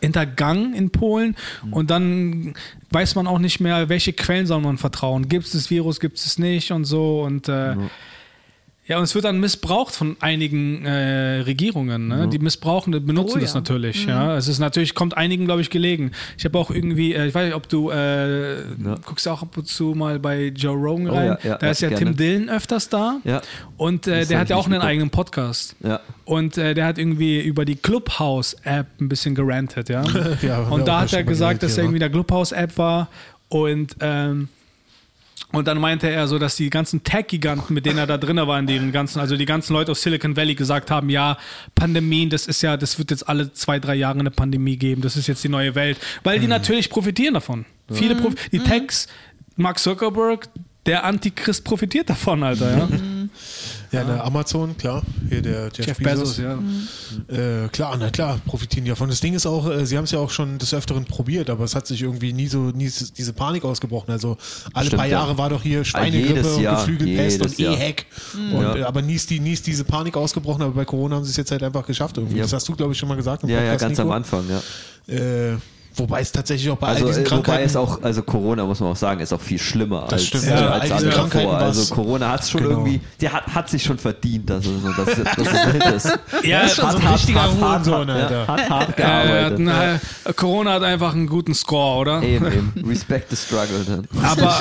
Speaker 4: hintergangen in Polen und dann weiß man auch nicht mehr, welche Quellen soll man vertrauen. Gibt es das Virus, gibt es es nicht und so und äh, ja, und es wird dann missbraucht von einigen äh, Regierungen, ne? Die missbrauchen, die benutzen
Speaker 3: Oh,
Speaker 4: das
Speaker 3: ja.
Speaker 4: natürlich, ja. Es ist natürlich, kommt einigen, glaube ich, gelegen. Ich habe auch irgendwie, äh, ich weiß nicht, ob du äh, guckst auch ab und zu mal bei Joe Rogan
Speaker 2: Oh,
Speaker 4: rein.
Speaker 2: ja, ja,
Speaker 4: da ist ja
Speaker 2: ja,
Speaker 4: Tim
Speaker 2: gerne.
Speaker 4: Dillon öfters da.
Speaker 2: Ja.
Speaker 4: Und äh, der hat ja auch einen eigenen Podcast.
Speaker 2: Ja.
Speaker 4: Und äh, der hat irgendwie über die Clubhouse-App ein bisschen gerantet, ja.
Speaker 1: Ja,
Speaker 4: und da hat er gesagt, dass er irgendwie der Clubhouse-App war und ähm, und dann meinte er so, dass die ganzen Tech-Giganten, mit denen er da drin war, in den ganzen, also die ganzen Leute aus Silicon Valley gesagt haben, ja, Pandemien, das ist ja, das wird jetzt alle zwei, drei Jahre eine Pandemie geben, das ist jetzt die neue Welt. Weil
Speaker 1: Mhm.
Speaker 4: die natürlich profitieren davon. Viele prof die Techs, Mark Zuckerberg, der Antichrist profitiert davon, Alter, ja.
Speaker 1: Ja, der Amazon, klar. Hier der Jeff,
Speaker 4: Jeff
Speaker 1: Bezos.
Speaker 4: Bezos, ja.
Speaker 1: Äh, klar, na klar, profitieren die davon. Das Ding ist auch, äh, sie haben es ja auch schon des Öfteren probiert, aber es hat sich irgendwie nie so, nie diese Panik ausgebrochen. Also alle
Speaker 2: Stimmt,
Speaker 1: paar
Speaker 2: ja.
Speaker 1: Jahre war doch hier Schweinegrippe
Speaker 2: jedes
Speaker 1: und Geflügelpest und. E-Hack. Und,
Speaker 2: Ja.
Speaker 1: äh, Aber nie ist, die, nie ist diese Panik ausgebrochen, aber bei Corona haben sie es jetzt halt einfach geschafft irgendwie.
Speaker 2: Ja.
Speaker 1: Das hast du, glaube ich, schon mal gesagt. im
Speaker 2: Ja, ja, ganz am
Speaker 1: Nico.
Speaker 2: Anfang, ja.
Speaker 1: Äh, Wobei es tatsächlich auch bei
Speaker 2: Also,
Speaker 1: all diesen
Speaker 2: äh, wobei
Speaker 1: Krankheiten.
Speaker 2: es auch, also Corona muss man auch sagen, ist auch viel schlimmer
Speaker 1: Das
Speaker 2: als,
Speaker 1: stimmt,
Speaker 2: äh,
Speaker 1: ja.
Speaker 2: als
Speaker 1: diese
Speaker 2: alle
Speaker 1: Krankheiten
Speaker 2: davor. Also Corona hat es schon
Speaker 1: Genau.
Speaker 2: irgendwie, die hat, hat sich schon verdient, dass es, so- dass, es- dass es ein Hit ist.
Speaker 4: Ja,
Speaker 1: ist schon so ein
Speaker 2: Hart,
Speaker 1: richtiger Hurensohn, Alter.
Speaker 2: Hat hart gearbeitet.
Speaker 4: na, Corona hat einfach einen guten Score, oder?
Speaker 2: Eben, eben. Respect the struggle. Dann.
Speaker 4: Aber,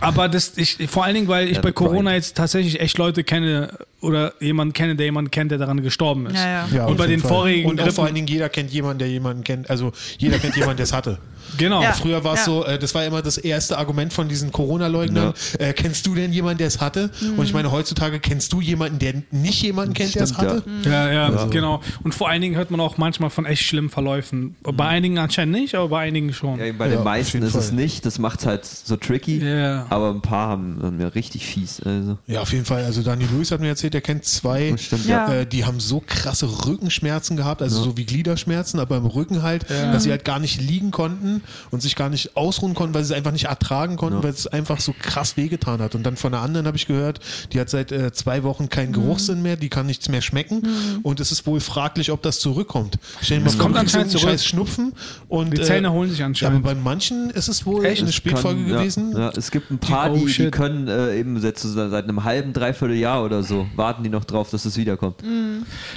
Speaker 4: aber das, ich, vor allen Dingen, weil ich
Speaker 2: Ja,
Speaker 4: bei Corona jetzt tatsächlich echt Leute kenne oder jemanden kenne, der jemanden kennt, der daran gestorben ist.
Speaker 3: Ja, ja.
Speaker 1: Ja,
Speaker 4: Und bei den
Speaker 1: Fall.
Speaker 4: vorigen
Speaker 1: Und auch vor allen Dingen jeder kennt jemanden, der jemanden kennt. Also jeder kennt jemanden, der es hatte.
Speaker 4: Genau.
Speaker 3: Ja.
Speaker 1: Früher war es
Speaker 3: Ja.
Speaker 1: so, äh, das war immer das erste Argument von diesen Corona-Leugnern. Äh, kennst du denn jemanden, der es hatte? Und ich meine, heutzutage kennst du jemanden, der nicht jemanden kennt, der es hatte?
Speaker 2: ja.
Speaker 4: Ja, ja, genau. Und vor allen Dingen hört man auch manchmal von echt schlimmen Verläufen. Bei einigen anscheinend nicht, aber bei einigen schon.
Speaker 2: Ja, bei
Speaker 1: Ja,
Speaker 2: den meisten ist es nicht, das macht es halt so tricky.
Speaker 4: Ja.
Speaker 2: Aber ein paar haben, haben mir richtig fies. Also.
Speaker 1: Ja, auf jeden Fall. Also Daniel Lewis hat mir erzählt, der kennt zwei,
Speaker 2: stimmt,
Speaker 3: Ja.
Speaker 2: ja.
Speaker 1: äh, die haben so krasse Rückenschmerzen gehabt, also so wie Gliederschmerzen, aber im Rücken halt, dass sie halt gar nicht liegen konnten und sich gar nicht ausruhen konnten, weil sie es einfach nicht ertragen konnten, weil es einfach so krass wehgetan hat. Und dann von einer anderen habe ich gehört, die hat seit äh, zwei Wochen keinen Geruchssinn mehr, die kann nichts mehr schmecken und es ist wohl fraglich, ob das zurückkommt. Stell dir mal
Speaker 4: Das
Speaker 1: vor,
Speaker 4: kommt anscheinend zurück.
Speaker 1: scheiß Schnupfen und
Speaker 4: Die Zähne
Speaker 1: äh,
Speaker 4: holen sich
Speaker 1: ja, aber
Speaker 4: anscheinend.
Speaker 1: bei manchen ist es wohl
Speaker 4: Echt?
Speaker 1: eine Spätfolge
Speaker 2: kann-
Speaker 1: gewesen.
Speaker 2: Ja, ja, es gibt ein paar,
Speaker 4: Die- oh,
Speaker 2: die können äh, eben seit, seit einem halben, dreiviertel Jahr oder so, warten die noch drauf, dass es wiederkommt.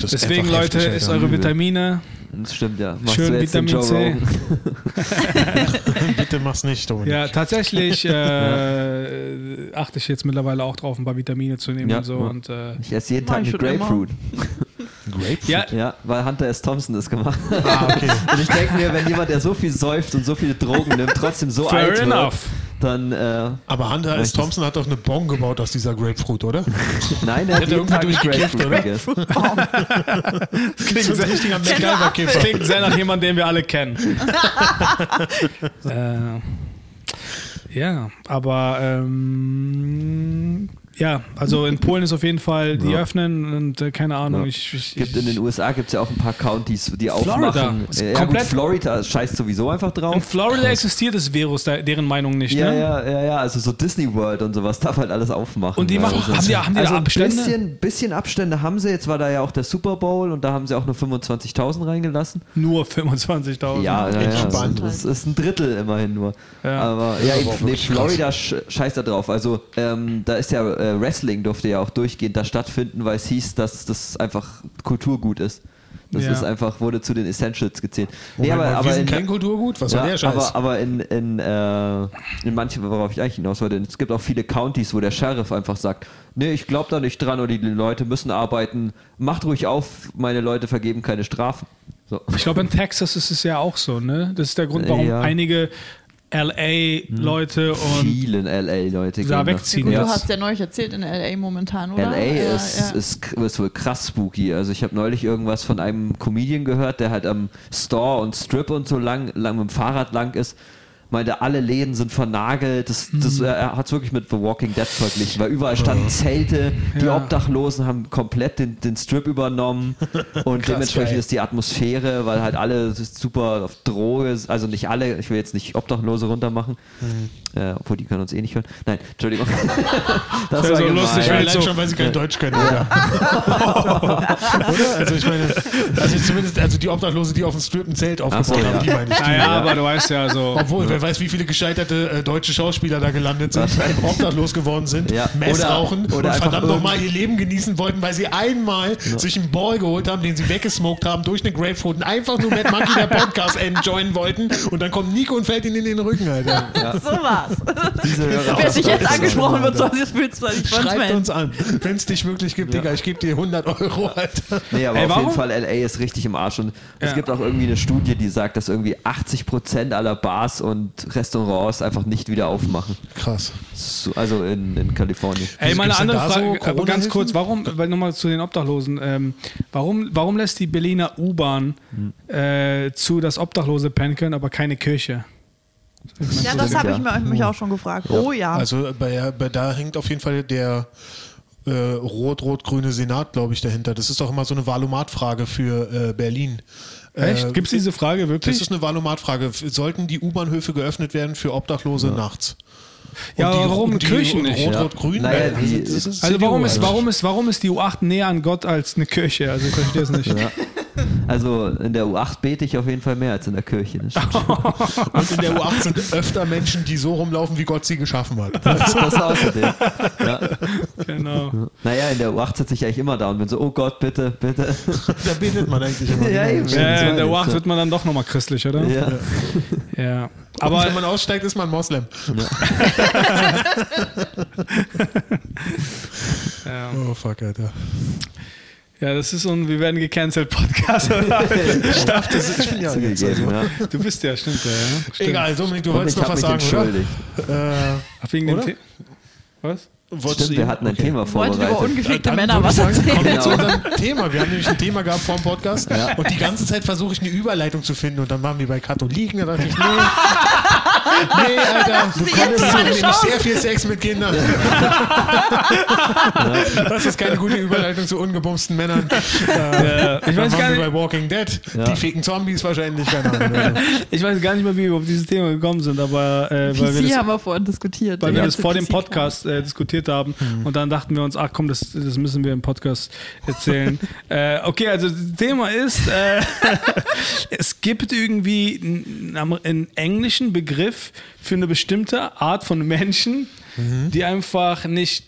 Speaker 1: Das ist
Speaker 4: Deswegen, Leute,
Speaker 1: heftig,
Speaker 4: ist eure Vitamine.
Speaker 2: Das stimmt, ja. Machst
Speaker 4: Schön Vitamin C.
Speaker 1: Bitte mach's nicht, Dominik.
Speaker 4: Ja, tatsächlich äh, achte ich jetzt mittlerweile auch drauf, ein paar Vitamine zu nehmen
Speaker 2: Ja,
Speaker 4: und so.
Speaker 2: ja.
Speaker 4: Und, äh,
Speaker 2: Ich esse jeden Tag eine. Grapefruit.
Speaker 1: Grapefruit.
Speaker 4: ja,
Speaker 2: Ja, weil Hunter S. Thompson das gemacht hat.
Speaker 1: Ah, okay.
Speaker 2: Und ich denke mir, wenn jemand, der so viel säuft und so viele Drogen nimmt, trotzdem so
Speaker 4: Fair
Speaker 2: alt
Speaker 4: enough.
Speaker 2: wird, dann, äh,
Speaker 1: Aber Hunter S. Thompson hat doch eine Bon gebaut aus dieser Grapefruit, oder?
Speaker 2: nein, er hat
Speaker 1: irgendwie
Speaker 2: Tag
Speaker 1: durchgekifft,
Speaker 2: Grapefruit
Speaker 1: oder?
Speaker 2: gegessen.
Speaker 1: Klingt ein richtiger MacGyver-Käfer.
Speaker 4: klingt sehr nach jemandem, den wir alle kennen. äh, ja, aber ähm, ja, also in Polen ist auf jeden Fall, die
Speaker 2: Ja.
Speaker 4: öffnen und äh, keine Ahnung,
Speaker 2: Ja.
Speaker 4: ich, ich,
Speaker 2: Gibt in den USA gibt es ja auch ein paar Counties, die
Speaker 4: Florida.
Speaker 2: aufmachen.
Speaker 4: Ist
Speaker 2: Ja, gut,
Speaker 4: komplett-
Speaker 2: Florida scheißt sowieso einfach
Speaker 4: in
Speaker 2: drauf.
Speaker 4: Florida existiert das Virus, da- deren Meinung nicht,
Speaker 2: Ja,
Speaker 4: ne?
Speaker 2: ja, ja, ja, also so Disney World und sowas darf halt alles aufmachen.
Speaker 4: Und die machen,
Speaker 2: Also-
Speaker 4: haben die, haben die
Speaker 2: also
Speaker 4: da
Speaker 2: ein
Speaker 4: Abstände?
Speaker 2: bisschen, bisschen Abstände haben sie. Jetzt war da ja auch der Super Bowl und da haben sie auch nur 25.000 reingelassen.
Speaker 4: Nur 25.000.
Speaker 2: Ja, ja, ja.
Speaker 1: Entspannt.
Speaker 2: Das ist ein Drittel immerhin nur.
Speaker 4: Ja.
Speaker 2: Aber ja,
Speaker 1: aber
Speaker 2: in, nee, Florida sch scheißt da drauf. Also ähm, da ist ja äh, Wrestling durfte ja auch durchgehend da stattfinden, weil es hieß, dass das einfach Kulturgut ist. Das
Speaker 4: Ja.
Speaker 2: ist einfach, wurde zu den Essentials gezählt. Nee, aber,
Speaker 1: mal,
Speaker 2: aber
Speaker 1: wir sind
Speaker 2: in,
Speaker 1: kein Kulturgut? Was soll
Speaker 2: ja,
Speaker 1: der Scheiß?
Speaker 2: aber, aber in, in, äh, in manchen, worauf ich eigentlich hinaus wollte, es gibt auch viele Counties, wo der Sheriff einfach sagt, nee, ich glaube da nicht dran oder die Leute müssen arbeiten, macht ruhig auf, meine Leute vergeben keine Strafen. So.
Speaker 4: Ich glaube, in Texas ist es ja auch so, ne? Das ist der Grund, warum
Speaker 2: Ja.
Speaker 4: einige LA-Leute und
Speaker 2: Vielen LA-Leute
Speaker 4: Da wegziehen
Speaker 3: Gut,
Speaker 4: Ja.
Speaker 3: du hast ja neulich erzählt in LA momentan, oder?
Speaker 2: LA
Speaker 3: Ja,
Speaker 2: ist,
Speaker 3: ja.
Speaker 2: Ist, ist wohl krass spooky. Also ich habe neulich irgendwas von einem Comedian gehört, der halt am Store und Strip und so lang, lang mit dem Fahrrad lang ist. Meinte, alle Läden sind vernagelt. Das, das,
Speaker 3: Mhm.
Speaker 2: Er hat es wirklich mit The Walking Dead verglichen, weil überall standen Zelte. Die
Speaker 4: Ja.
Speaker 2: Obdachlosen haben komplett den, den Strip übernommen. Und dementsprechend
Speaker 1: geil.
Speaker 2: ist die Atmosphäre, weil halt alle super auf Droge, also nicht alle, ich will jetzt nicht Obdachlose runtermachen,
Speaker 1: Mhm.
Speaker 2: Äh, obwohl die können uns eh nicht hören. Nein, Entschuldigung. das
Speaker 4: Wäre so
Speaker 2: gemein.
Speaker 4: lustig,
Speaker 1: ja,
Speaker 4: wenn
Speaker 1: allein
Speaker 4: so-
Speaker 1: schon, weil sie kein Deutsch können, oder? oder? Also ich meine, also zumindest, also die Obdachlose, die auf dem Strip ein Zelt aufgebaut
Speaker 2: so, ja.
Speaker 1: haben, die meine ich.
Speaker 4: Naja, aber du weißt ja so.
Speaker 1: Obwohl, wer weiß, wie viele gescheiterte äh, deutsche Schauspieler da gelandet sind, obdachlos geworden sind,
Speaker 2: Ja.
Speaker 1: Mess
Speaker 2: Oder-
Speaker 1: rauchen
Speaker 2: oder
Speaker 1: und
Speaker 2: einfach
Speaker 1: verdammt nochmal ihr Leben genießen wollten, weil sie einmal sich einen Ball geholt haben, den sie weggesmoked haben durch eine Grapefruit und einfach nur Mad Monkey der Podcast enjoyen wollten und dann kommt Nico und fällt ihnen in den Rücken, Alter.
Speaker 3: So war's. Wer sich jetzt angesprochen wird, soll sich von uns
Speaker 1: Schreibt uns an, wenn es dich wirklich gibt, Digga, ich gebe dir 100 Euro, Alter.
Speaker 2: Nee, aber
Speaker 4: Ey,
Speaker 2: auf
Speaker 4: warum?
Speaker 2: jeden Fall LA ist richtig im Arsch. Und es
Speaker 4: Ja.
Speaker 2: gibt auch irgendwie eine Studie, die sagt, dass irgendwie 80% aller Bars und Restaurants einfach nicht wieder aufmachen.
Speaker 1: Krass.
Speaker 2: So, also in, in Kalifornien.
Speaker 4: Ey,
Speaker 1: Wieso
Speaker 4: meine andere
Speaker 1: da so
Speaker 4: Frage, aber ganz
Speaker 1: Corona-Hilfen?
Speaker 4: kurz, warum, weil nochmal zu den Obdachlosen, ähm, warum, warum lässt die Berliner U-Bahn äh, zu, dass Obdachlose pennen können, aber keine Kirche?
Speaker 3: Ja, das habe ich
Speaker 2: Ja.
Speaker 3: mir, mich auch schon gefragt. Oh ja.
Speaker 1: Also bei, bei da hängt auf jeden Fall der äh, rot-rot-grüne Senat, glaube ich, dahinter. Das ist doch immer so eine Valomat-Frage für äh, Berlin.
Speaker 4: Echt?
Speaker 1: Äh,
Speaker 4: Gibt es diese Frage
Speaker 1: Das
Speaker 4: wirklich?
Speaker 1: ist eine Valomat-Frage. Sollten die U-Bahnhöfe geöffnet werden für Obdachlose nachts?
Speaker 4: Ja,
Speaker 1: die-
Speaker 4: aber warum
Speaker 1: die
Speaker 4: Kirchen nicht?
Speaker 1: Rot-Rot-Grün?
Speaker 2: Naja, die-
Speaker 1: ist
Speaker 4: Also
Speaker 1: CDU
Speaker 4: warum ist,
Speaker 1: eigentlich.
Speaker 4: warum, ist, warum ist die U8 näher an Gott als eine Kirche? Also ich verstehe es nicht.
Speaker 2: Ja. Also in der U8 bete ich auf jeden Fall mehr als in der Kirche.
Speaker 1: Und in der U8 sind öfter Menschen, die so rumlaufen, wie Gott sie geschaffen hat.
Speaker 2: Das, das außerdem. Ja.
Speaker 4: Genau.
Speaker 2: Naja, in der U8 sitze ich eigentlich immer da und bin so, oh Gott, bitte, bitte.
Speaker 1: Da betet man eigentlich immer.
Speaker 2: Ja, eben.
Speaker 4: Äh, in der
Speaker 2: so
Speaker 4: U8
Speaker 2: jetzt,
Speaker 4: wird man dann doch nochmal christlich, oder?
Speaker 2: Ja.
Speaker 4: Ja.
Speaker 1: Aber
Speaker 4: Aber
Speaker 1: wenn man aussteigt, ist man Moslem.
Speaker 4: ja.
Speaker 1: Oh fuck, Alter.
Speaker 4: ja, das ist so ein Wir werden gecancelt Podcast. oder?
Speaker 1: Ich darf das. Ich bin ja jetzt
Speaker 2: Zugegeben,
Speaker 1: also.
Speaker 2: ja.
Speaker 4: du bist ja, stimmt ja. ja. Stimmt.
Speaker 1: Egal, Dominik, du
Speaker 2: Und
Speaker 1: wolltest noch was sagen, oder? Äh,
Speaker 4: wegen dem Was?
Speaker 1: Wolltest
Speaker 2: Stimmt, wir hatten ein
Speaker 1: okay.
Speaker 2: Thema
Speaker 3: Wollte über
Speaker 2: vorbereitet.
Speaker 3: ungepflegte
Speaker 1: Dann
Speaker 3: Männer was
Speaker 1: sagen,
Speaker 3: erzählen.
Speaker 1: Kommen wir zu unserem Thema. Wir haben nämlich ein Thema gehabt vor dem Podcast und die ganze Zeit versuche ich eine Überleitung zu finden und dann waren wir bei Katholiken. Da dachte ich, nee, nee, Alter, du konntest
Speaker 3: meine
Speaker 1: nämlich
Speaker 3: Chance.
Speaker 1: sehr viel Sex mit Kindern. Das ist keine gute Überleitung zu ungebumsten Männern. Äh,
Speaker 4: ich weiß gar
Speaker 1: wir
Speaker 4: nicht,
Speaker 1: bei Walking Dead.
Speaker 2: Ja.
Speaker 1: Die ficken Zombies wahrscheinlich, keine Ahnung.
Speaker 4: Ich weiß gar nicht mehr, wie wir auf dieses Thema gekommen sind, aber äh, weil wir
Speaker 3: PC
Speaker 4: das,
Speaker 3: haben wir vorhin diskutiert.
Speaker 4: weil wir das vor dem. Podcast äh, diskutiert haben und dann dachten wir uns, ach komm, das, das müssen wir im Podcast erzählen. äh, okay, also das Thema ist, äh, es gibt irgendwie einen, einen englischen Begriff für eine bestimmte Art von Menschen, die einfach nicht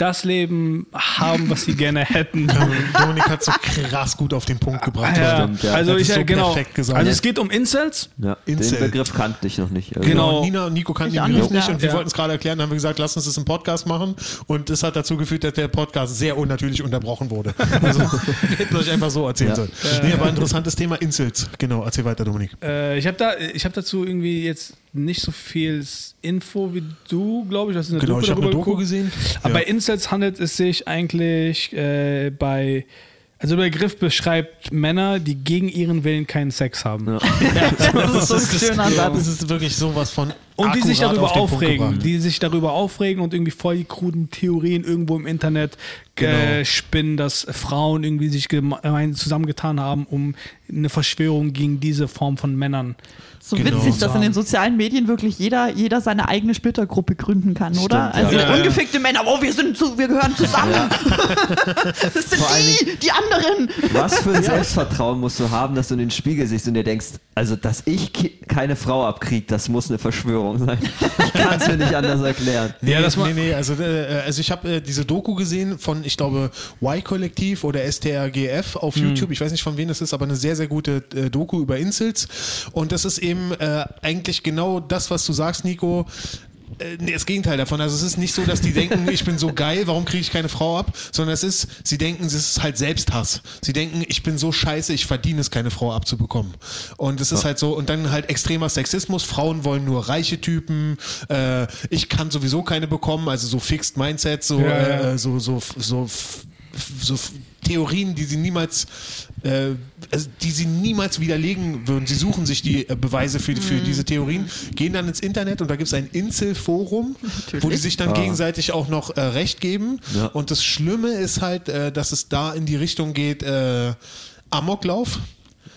Speaker 4: das Leben haben, was sie gerne hätten.
Speaker 1: Dominik hat so krass gut auf den Punkt gebracht.
Speaker 4: Ja,
Speaker 2: stimmt, ja.
Speaker 4: also
Speaker 1: Das
Speaker 4: ich
Speaker 1: ist so
Speaker 4: äh, genau.
Speaker 1: perfekt gesagt.
Speaker 4: Also es geht um Incels.
Speaker 2: Ja,
Speaker 1: Incel.
Speaker 2: den Begriff kannte ich noch nicht. Also
Speaker 4: Genau.
Speaker 1: Nina und Nico kannten
Speaker 3: Ich
Speaker 1: den Begriff
Speaker 3: nicht,
Speaker 1: und wir
Speaker 4: Ja.
Speaker 1: wollten es gerade erklären, dann haben wir gesagt, lass uns das im Podcast machen und das hat dazu geführt, dass der Podcast sehr unnatürlich unterbrochen wurde. Also wir hätten euch einfach so erzählen
Speaker 2: Ja.
Speaker 1: sollen. Nee, aber interessantes Thema Incels. Genau, erzähl weiter, Dominik.
Speaker 4: Äh, ich habe da, ich habe dazu irgendwie jetzt nicht so viel Info wie du, glaube ich. Hast du eine
Speaker 1: Genau,
Speaker 4: Doku
Speaker 1: ich habe eine
Speaker 4: darüber
Speaker 1: Doku
Speaker 4: geguckt?
Speaker 1: gesehen.
Speaker 4: Aber
Speaker 1: Ja.
Speaker 4: bei Incels handelt es sich eigentlich äh, bei, also der Begriff beschreibt Männer, die gegen ihren Willen keinen Sex haben.
Speaker 2: Ja.
Speaker 3: Das ist so ein schöner Satz.
Speaker 1: Das ist wirklich sowas von
Speaker 4: Und die sich darüber
Speaker 1: auf
Speaker 4: aufregen, die sich darüber aufregen und irgendwie voll die kruden Theorien irgendwo im Internet äh,
Speaker 1: Genau.
Speaker 4: spinnen, dass Frauen irgendwie sich gemein zusammengetan haben, um eine Verschwörung gegen diese Form von Männern.
Speaker 3: So
Speaker 1: Genau.
Speaker 3: witzig, dass in den sozialen Medien wirklich jeder, jeder seine eigene Splittergruppe gründen kann, oder?
Speaker 2: Stimmt,
Speaker 3: also
Speaker 4: ja. Ja, ja.
Speaker 3: ungefickte Männer, oh, wir sind zu, wir gehören zusammen. das sind
Speaker 2: Vor allen
Speaker 3: die, die anderen.
Speaker 2: Was für ein Selbstvertrauen musst du haben, dass du in den Spiegel siehst und dir denkst, also dass ich keine Frau abkriege, das muss eine Verschwörung sein. Ich kann es mir nicht anders erklären.
Speaker 1: Nee,
Speaker 4: Ja, das
Speaker 1: nee, nee, also, äh, also ich habe äh, diese Doku gesehen von, ich glaube, Y-Kollektiv oder STRGF auf
Speaker 4: Hm.
Speaker 1: YouTube. Ich weiß nicht, von wem das ist, aber eine sehr, sehr gute äh, Doku über Incels. Und das ist eben äh, eigentlich genau das, was du sagst, Nico. Äh, nee, das Gegenteil davon. Also es ist nicht so, dass die denken, ich bin so geil, warum kriege ich keine Frau ab? Sondern es ist, sie denken, es ist halt Selbsthass. Sie denken, ich bin so scheiße, ich verdiene es, keine Frau abzubekommen. Und es ist halt so, und dann halt extremer Sexismus. Frauen wollen nur reiche Typen. Äh, ich kann sowieso keine bekommen. Also so Fixed Mindset, so,
Speaker 4: Ja, ja.
Speaker 1: Äh, so, so, so, so f- Theorien, die sie niemals, äh, also die sie niemals widerlegen würden. Sie suchen sich die äh, Beweise für, für diese Theorien, gehen dann ins Internet und da gibt es ein Insel-Forum, wo die sich dann gegenseitig auch noch äh, Recht geben.
Speaker 2: Ja.
Speaker 1: Und das Schlimme ist halt, äh, dass es da in die Richtung geht, äh, Amoklauf.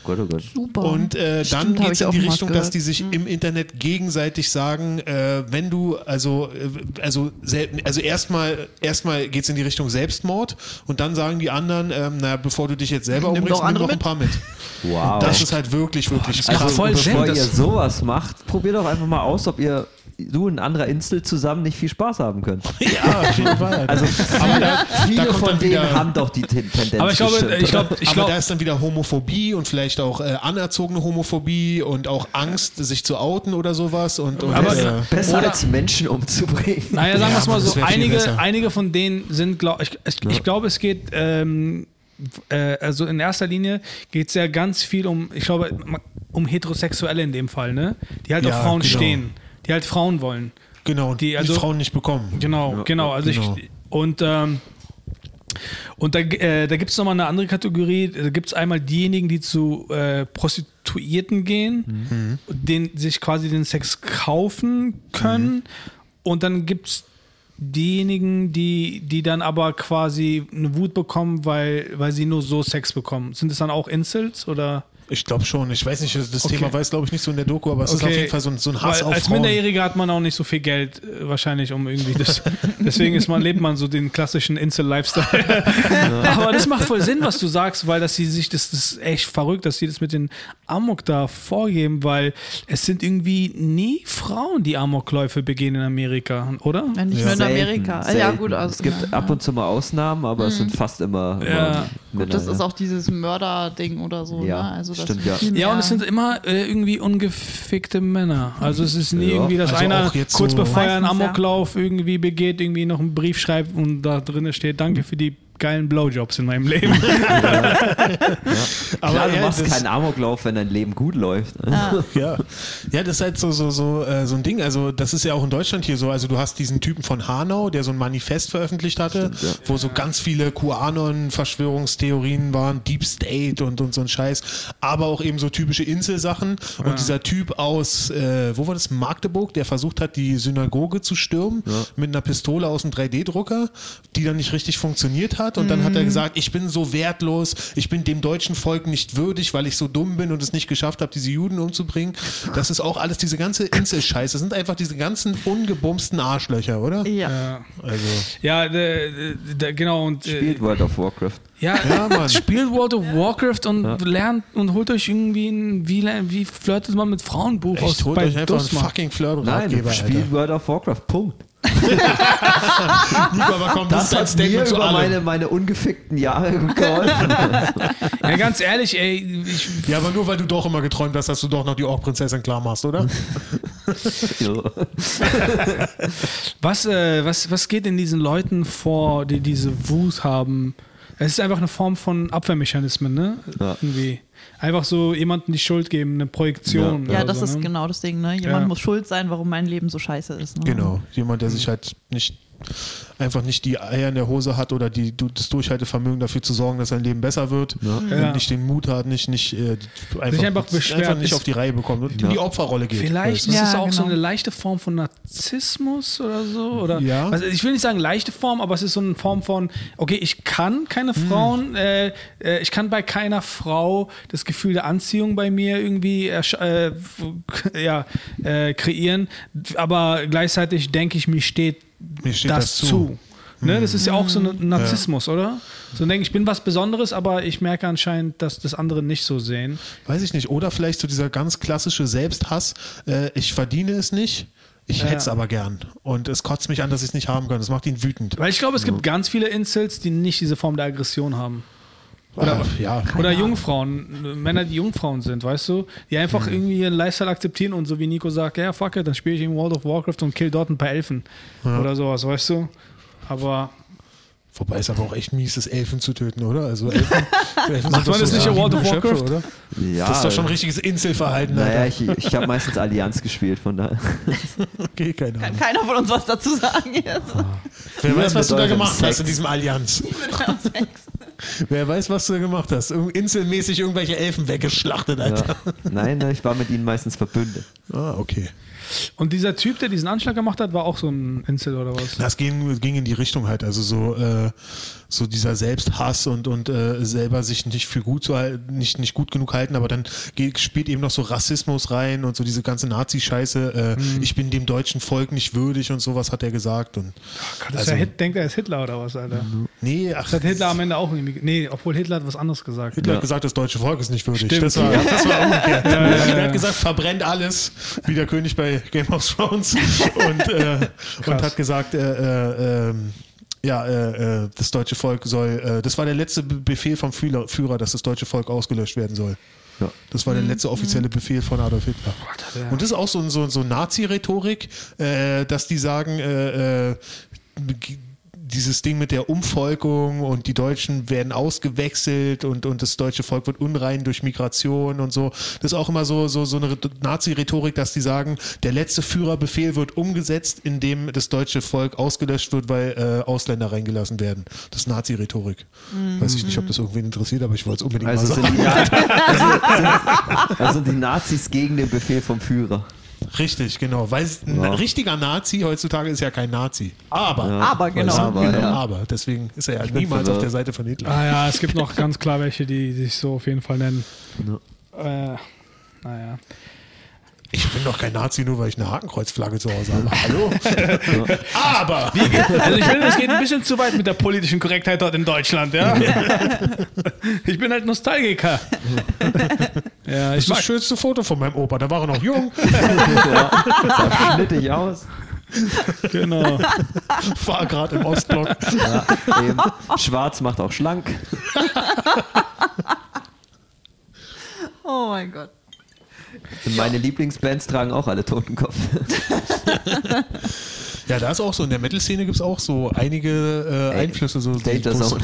Speaker 2: Gott, oh Gott.
Speaker 3: Super.
Speaker 1: Und äh, dann geht es in die Richtung, dass die sich im Internet gegenseitig sagen, äh, wenn du, also, äh, also, also erstmal, erstmal geht es in die Richtung Selbstmord und dann sagen die anderen, ähm, na, bevor du dich jetzt selber
Speaker 3: Nimm
Speaker 1: umbringst,
Speaker 3: doch
Speaker 1: nimm
Speaker 3: andere
Speaker 1: doch ein
Speaker 3: mit.
Speaker 1: paar mit.
Speaker 2: Wow.
Speaker 1: Das ist halt wirklich, wirklich
Speaker 4: ist
Speaker 1: krass.
Speaker 4: voll
Speaker 2: bevor
Speaker 4: Sinn,
Speaker 2: ihr sowas macht, probiert doch einfach mal aus, ob ihr du und ein anderer Insel zusammen nicht viel Spaß haben könnt.
Speaker 1: Ja, auf jeden Fall.
Speaker 2: Also
Speaker 1: aber da,
Speaker 2: viele
Speaker 1: da kommt
Speaker 2: von
Speaker 1: dann
Speaker 2: denen
Speaker 1: wieder,
Speaker 2: haben doch die Ten- Tendenz.
Speaker 4: Aber ich glaube,
Speaker 2: bestimmt,
Speaker 4: ich glaube, ich
Speaker 1: aber
Speaker 4: glaube,
Speaker 1: da ist dann wieder Homophobie und vielleicht auch äh, anerzogene Homophobie und auch Angst, sich zu outen oder sowas. Und, und
Speaker 4: Aber-
Speaker 1: äh,
Speaker 2: besser
Speaker 4: oder-
Speaker 2: als Menschen umzubringen.
Speaker 4: Naja, sagen wir es
Speaker 1: Ja,
Speaker 4: mal so, einige, einige von denen sind, glaub, ich, ich, ich glaube, es geht, ähm, äh, also in erster Linie geht es ja ganz viel um, ich glaube, um Heterosexuelle in dem Fall, ne? Die halt
Speaker 1: Ja,
Speaker 4: auf Frauen
Speaker 1: genau.
Speaker 4: stehen, die halt Frauen wollen.
Speaker 1: genau, und
Speaker 4: die-
Speaker 1: die,
Speaker 4: also-
Speaker 1: Frauen nicht bekommen.
Speaker 4: Genau, genau. Also
Speaker 1: genau.
Speaker 4: ich und ähm, und da, äh, da gibt es nochmal eine andere Kategorie. Da gibt es einmal diejenigen, die zu äh, Prostituierten gehen, den, sich quasi den Sex kaufen können. Und dann gibt es diejenigen, die, die dann aber quasi eine Wut bekommen, weil, weil sie nur so Sex bekommen. Sind das dann auch Incels oder?
Speaker 1: Ich glaube schon. Ich weiß nicht, das
Speaker 4: Okay.
Speaker 1: Thema weiß, glaube ich, nicht so in der Doku, aber es ist auf jeden Fall so ein, so ein Hass
Speaker 4: Weil
Speaker 1: auf
Speaker 4: als
Speaker 1: Frauen.
Speaker 4: Minderjähriger hat man auch nicht so viel Geld, äh, wahrscheinlich, um irgendwie das. deswegen ist man, lebt man so den klassischen Insel-Lifestyle. Aber das macht voll Sinn, was du sagst, weil dass sie sich, das, das ist echt verrückt, dass sie das mit den Amok da vorgeben, weil es sind irgendwie nie Frauen, die Amokläufe begehen in Amerika, oder?
Speaker 3: Ja, nicht
Speaker 1: Ja.
Speaker 3: nur in
Speaker 2: Selten,
Speaker 3: Amerika. Ah,
Speaker 2: selten.
Speaker 3: Ja, gut, also,
Speaker 2: es gibt
Speaker 3: ja,
Speaker 2: ab und zu mal Ausnahmen, aber es sind fast immer, immer
Speaker 4: Ja.
Speaker 2: Männer,
Speaker 3: Das ist auch dieses Mörder-Ding oder so.
Speaker 2: Ja,
Speaker 3: ne? also das
Speaker 2: stimmt, ja.
Speaker 4: Ja, und es sind immer äh, irgendwie ungefickte Männer. Also es ist nie
Speaker 2: Ja.
Speaker 4: irgendwie, dass
Speaker 1: Also
Speaker 4: einer kurz
Speaker 1: so-
Speaker 4: bevor er einen
Speaker 3: Meistens, ja.
Speaker 4: Amoklauf irgendwie begeht, irgendwie noch einen Brief schreibt und da drin steht, danke für die geilen Blowjobs in meinem Leben.
Speaker 1: Aber
Speaker 2: Klar, du
Speaker 1: ja,
Speaker 2: machst keinen Amoklauf, wenn dein Leben gut läuft.
Speaker 1: Ja. ja, das ist halt so, so, so, äh, so ein Ding. Also, das ist ja auch in Deutschland hier so. Also, du hast diesen Typen von Hanau, der so ein Manifest veröffentlicht hatte,
Speaker 2: Stimmt, ja.
Speaker 1: wo so ganz viele QAnon-Verschwörungstheorien waren, Deep State und, und so ein Scheiß, aber auch eben so typische Inselsachen. Und dieser Typ aus, äh, wo war das? Magdeburg, der versucht hat, die Synagoge zu stürmen mit einer Pistole aus dem 3D-Drucker, die dann nicht richtig funktioniert hat. Und dann hat er gesagt, ich bin so wertlos, ich bin dem deutschen Volk nicht würdig, weil ich so dumm bin und es nicht geschafft habe, diese Juden umzubringen. Das ist auch alles diese ganze Inselscheiße. Das sind einfach diese ganzen ungebumsten Arschlöcher, oder?
Speaker 3: Ja.
Speaker 4: ja,
Speaker 1: Also,
Speaker 4: ja d- d- genau. Und, äh,
Speaker 2: Spielt World of Warcraft.
Speaker 4: Ja,
Speaker 1: Ja, Mann.
Speaker 4: spielt World of Warcraft und lernt und holt euch irgendwie ein, wie, wie flirtet man mit Frauenbuch aus
Speaker 1: echt, holt
Speaker 4: bei
Speaker 1: euch einfach einen
Speaker 4: Dusma.
Speaker 1: fucking
Speaker 2: Nein,
Speaker 1: Flirt-Ratgeber,
Speaker 2: spielt. World of Warcraft. Punkt.
Speaker 1: Nico, aber komm, das,
Speaker 2: hat mir
Speaker 1: Statement zu
Speaker 2: über
Speaker 1: allem.
Speaker 2: meine, meine ungefickten Jahre geholfen.
Speaker 4: Ja, ganz ehrlich, ey, ich,
Speaker 1: Ja, aber nur weil du doch immer geträumt hast, dass du doch noch die Ork-Prinzessin klar machst, oder?
Speaker 4: was, äh, was, was geht in diesen Leuten vor, die diese Wut haben? Es ist einfach eine Form von Abwehrmechanismen, ne?
Speaker 2: Ja.
Speaker 4: Irgendwie. Einfach so jemandem die Schuld geben, eine Projektion.
Speaker 3: Ja,
Speaker 4: oder
Speaker 3: das
Speaker 4: so,
Speaker 3: ist
Speaker 4: ne?
Speaker 3: genau das Ding, ne? Jemand
Speaker 4: Ja.
Speaker 3: muss schuld sein, warum mein Leben so scheiße ist. Ne?
Speaker 1: Genau. Jemand, der sich halt nicht einfach nicht die Eier in der Hose hat oder die, das Durchhaltevermögen dafür zu sorgen, dass sein Leben besser wird, und
Speaker 4: Ja.
Speaker 1: nicht den Mut hat, nicht, nicht, äh, einfach,
Speaker 4: einfach beschwert
Speaker 1: einfach nicht
Speaker 4: ist-
Speaker 1: auf die Reihe bekommt und in
Speaker 2: Ja.
Speaker 1: die Opferrolle geht.
Speaker 4: Vielleicht ist
Speaker 3: Ja,
Speaker 4: es auch so
Speaker 3: genau.
Speaker 4: eine leichte Form von Narzissmus oder so. Oder
Speaker 1: Ja.
Speaker 4: also ich will nicht sagen leichte Form, aber es ist so eine Form von, okay, ich kann keine Frauen, äh, äh, ich kann bei keiner Frau das Gefühl der Anziehung bei mir irgendwie äh, ja, äh, kreieren, aber gleichzeitig denke ich, mir steht,
Speaker 1: Mir steht
Speaker 4: das,
Speaker 1: das
Speaker 4: zu.
Speaker 1: zu.
Speaker 4: Ne, das ist ja auch so ein Narzissmus, oder? So denke ich, ich bin was Besonderes, aber ich merke anscheinend, dass das andere nicht so sehen.
Speaker 1: Weiß ich nicht. Oder vielleicht so dieser ganz klassische Selbsthass. Äh, ich verdiene es nicht, ich
Speaker 4: Ja.
Speaker 1: hätte es aber gern. Und es kotzt mich an, dass ich es nicht haben kann. Das macht ihn wütend.
Speaker 4: Weil ich glaube, es gibt ganz viele Incels, die nicht diese Form der Aggression haben.
Speaker 1: Oder, ja.
Speaker 4: Oder Jungfrauen, Männer, die Jungfrauen sind, weißt du? Die einfach irgendwie ihren Lifestyle akzeptieren und so wie Nico sagt, ja, fuck it, dann spiele ich in World of Warcraft und kill dort ein paar Elfen. Oder sowas, weißt du? Aber
Speaker 1: Wobei es aber auch echt mies ist, Elfen zu töten, oder? Also Elfen, Elfen
Speaker 4: Macht man das
Speaker 1: so
Speaker 4: nicht in World of Warcraft?
Speaker 1: Oder?
Speaker 2: Ja,
Speaker 1: Das ist doch schon richtiges Inselverhalten.
Speaker 2: Naja, ich, ich habe meistens Allianz gespielt, von daher.
Speaker 1: Okay, keine
Speaker 3: Kann
Speaker 1: Ahnung.
Speaker 3: keiner von uns was dazu sagen jetzt.
Speaker 1: Wer weiß, was du da gemacht hast
Speaker 2: Sex.
Speaker 1: in diesem Allianz. Wer weiß, was du da gemacht hast. Inselmäßig irgendwelche Elfen weggeschlachtet, Alter.
Speaker 2: Ja. Nein, nein, ich war mit ihnen meistens verbündet.
Speaker 1: Ah, okay.
Speaker 4: und dieser Typ, der diesen Anschlag gemacht hat, war auch so ein Incel oder was?
Speaker 1: Das ging, ging in die Richtung halt, also so, äh, so dieser Selbsthass und, und äh, selber sich nicht für gut zu halten, nicht, nicht gut genug halten, aber dann geht, spielt eben noch so Rassismus rein und so diese ganze Nazi-Scheiße. Äh, Ich bin dem deutschen Volk nicht würdig und sowas hat er gesagt. Und,
Speaker 4: Gott,
Speaker 1: also-
Speaker 4: ist ja Hit, denkt er ist Hitler oder was, Alter?
Speaker 1: nee, ach,
Speaker 4: Das hat Hitler am Ende auch irgendwie. Nee, obwohl Hitler hat was anderes gesagt.
Speaker 1: Hitler
Speaker 2: Ja.
Speaker 1: hat gesagt, das deutsche Volk ist nicht würdig.
Speaker 4: Stimmt.
Speaker 1: Das war, das war umgekehrt.
Speaker 4: ja,
Speaker 1: Er hat gesagt, verbrennt alles, wie der König bei Game of Thrones. Und, äh, und hat gesagt, äh, äh, ähm, ja, äh, äh, das deutsche Volk soll, äh, das war der letzte Be- Befehl vom Führer, Führer, dass das deutsche Volk ausgelöscht werden soll.
Speaker 2: Ja.
Speaker 1: Das war der letzte offizielle Befehl von Adolf Hitler.
Speaker 4: ja.
Speaker 1: Und das ist auch so, so, so Nazi-Rhetorik, äh, dass die sagen, äh, äh, dieses Ding mit der Umvolkung und die Deutschen werden ausgewechselt und, und das deutsche Volk wird unrein durch Migration und so. Das ist auch immer so, so, so eine Nazi-Rhetorik, dass die sagen, der letzte Führerbefehl wird umgesetzt, indem das deutsche Volk ausgelöscht wird, weil äh, Ausländer reingelassen werden. Das ist Nazi-Rhetorik. Weiß ich nicht, ob das irgendwen interessiert, aber ich wollte es unbedingt
Speaker 2: Also
Speaker 1: mal
Speaker 2: sind,
Speaker 1: sagen.
Speaker 2: die, also, sind, also die Nazis gegen den Befehl vom Führer.
Speaker 1: Richtig, genau. Weil ein
Speaker 2: Ja.
Speaker 1: richtiger Nazi heutzutage ist ja kein Nazi. Aber.
Speaker 3: Aber genau.
Speaker 2: Aber,
Speaker 1: genau,
Speaker 2: ja.
Speaker 1: aber. Deswegen ist er ja niemals auf der Seite von Hitler.
Speaker 4: Ah ja, es gibt noch ganz klar welche, die sich so auf jeden Fall nennen. Äh, naja.
Speaker 1: Ich bin doch kein Nazi, nur weil ich eine Hakenkreuzflagge zu Hause habe. Hallo? Aber
Speaker 4: Also ich finde, es geht ein bisschen zu weit mit der politischen Korrektheit dort in Deutschland, ja. Ich bin halt Nostalgiker. Ja,
Speaker 1: das
Speaker 4: ich
Speaker 1: ist das schönste Foto von meinem Opa. Da war er noch jung,
Speaker 2: Sah schnittig aus.
Speaker 4: genau.
Speaker 1: war gerade im Ostblock.
Speaker 2: Ja, eben. Schwarz macht auch schlank.
Speaker 3: Oh mein Gott.
Speaker 2: Und meine Lieblingsbands tragen auch alle Totenkopf.
Speaker 1: Ja, da ist auch so, in der Metal-Szene gibt es auch so einige äh, Einflüsse. So,
Speaker 2: Danger Zone.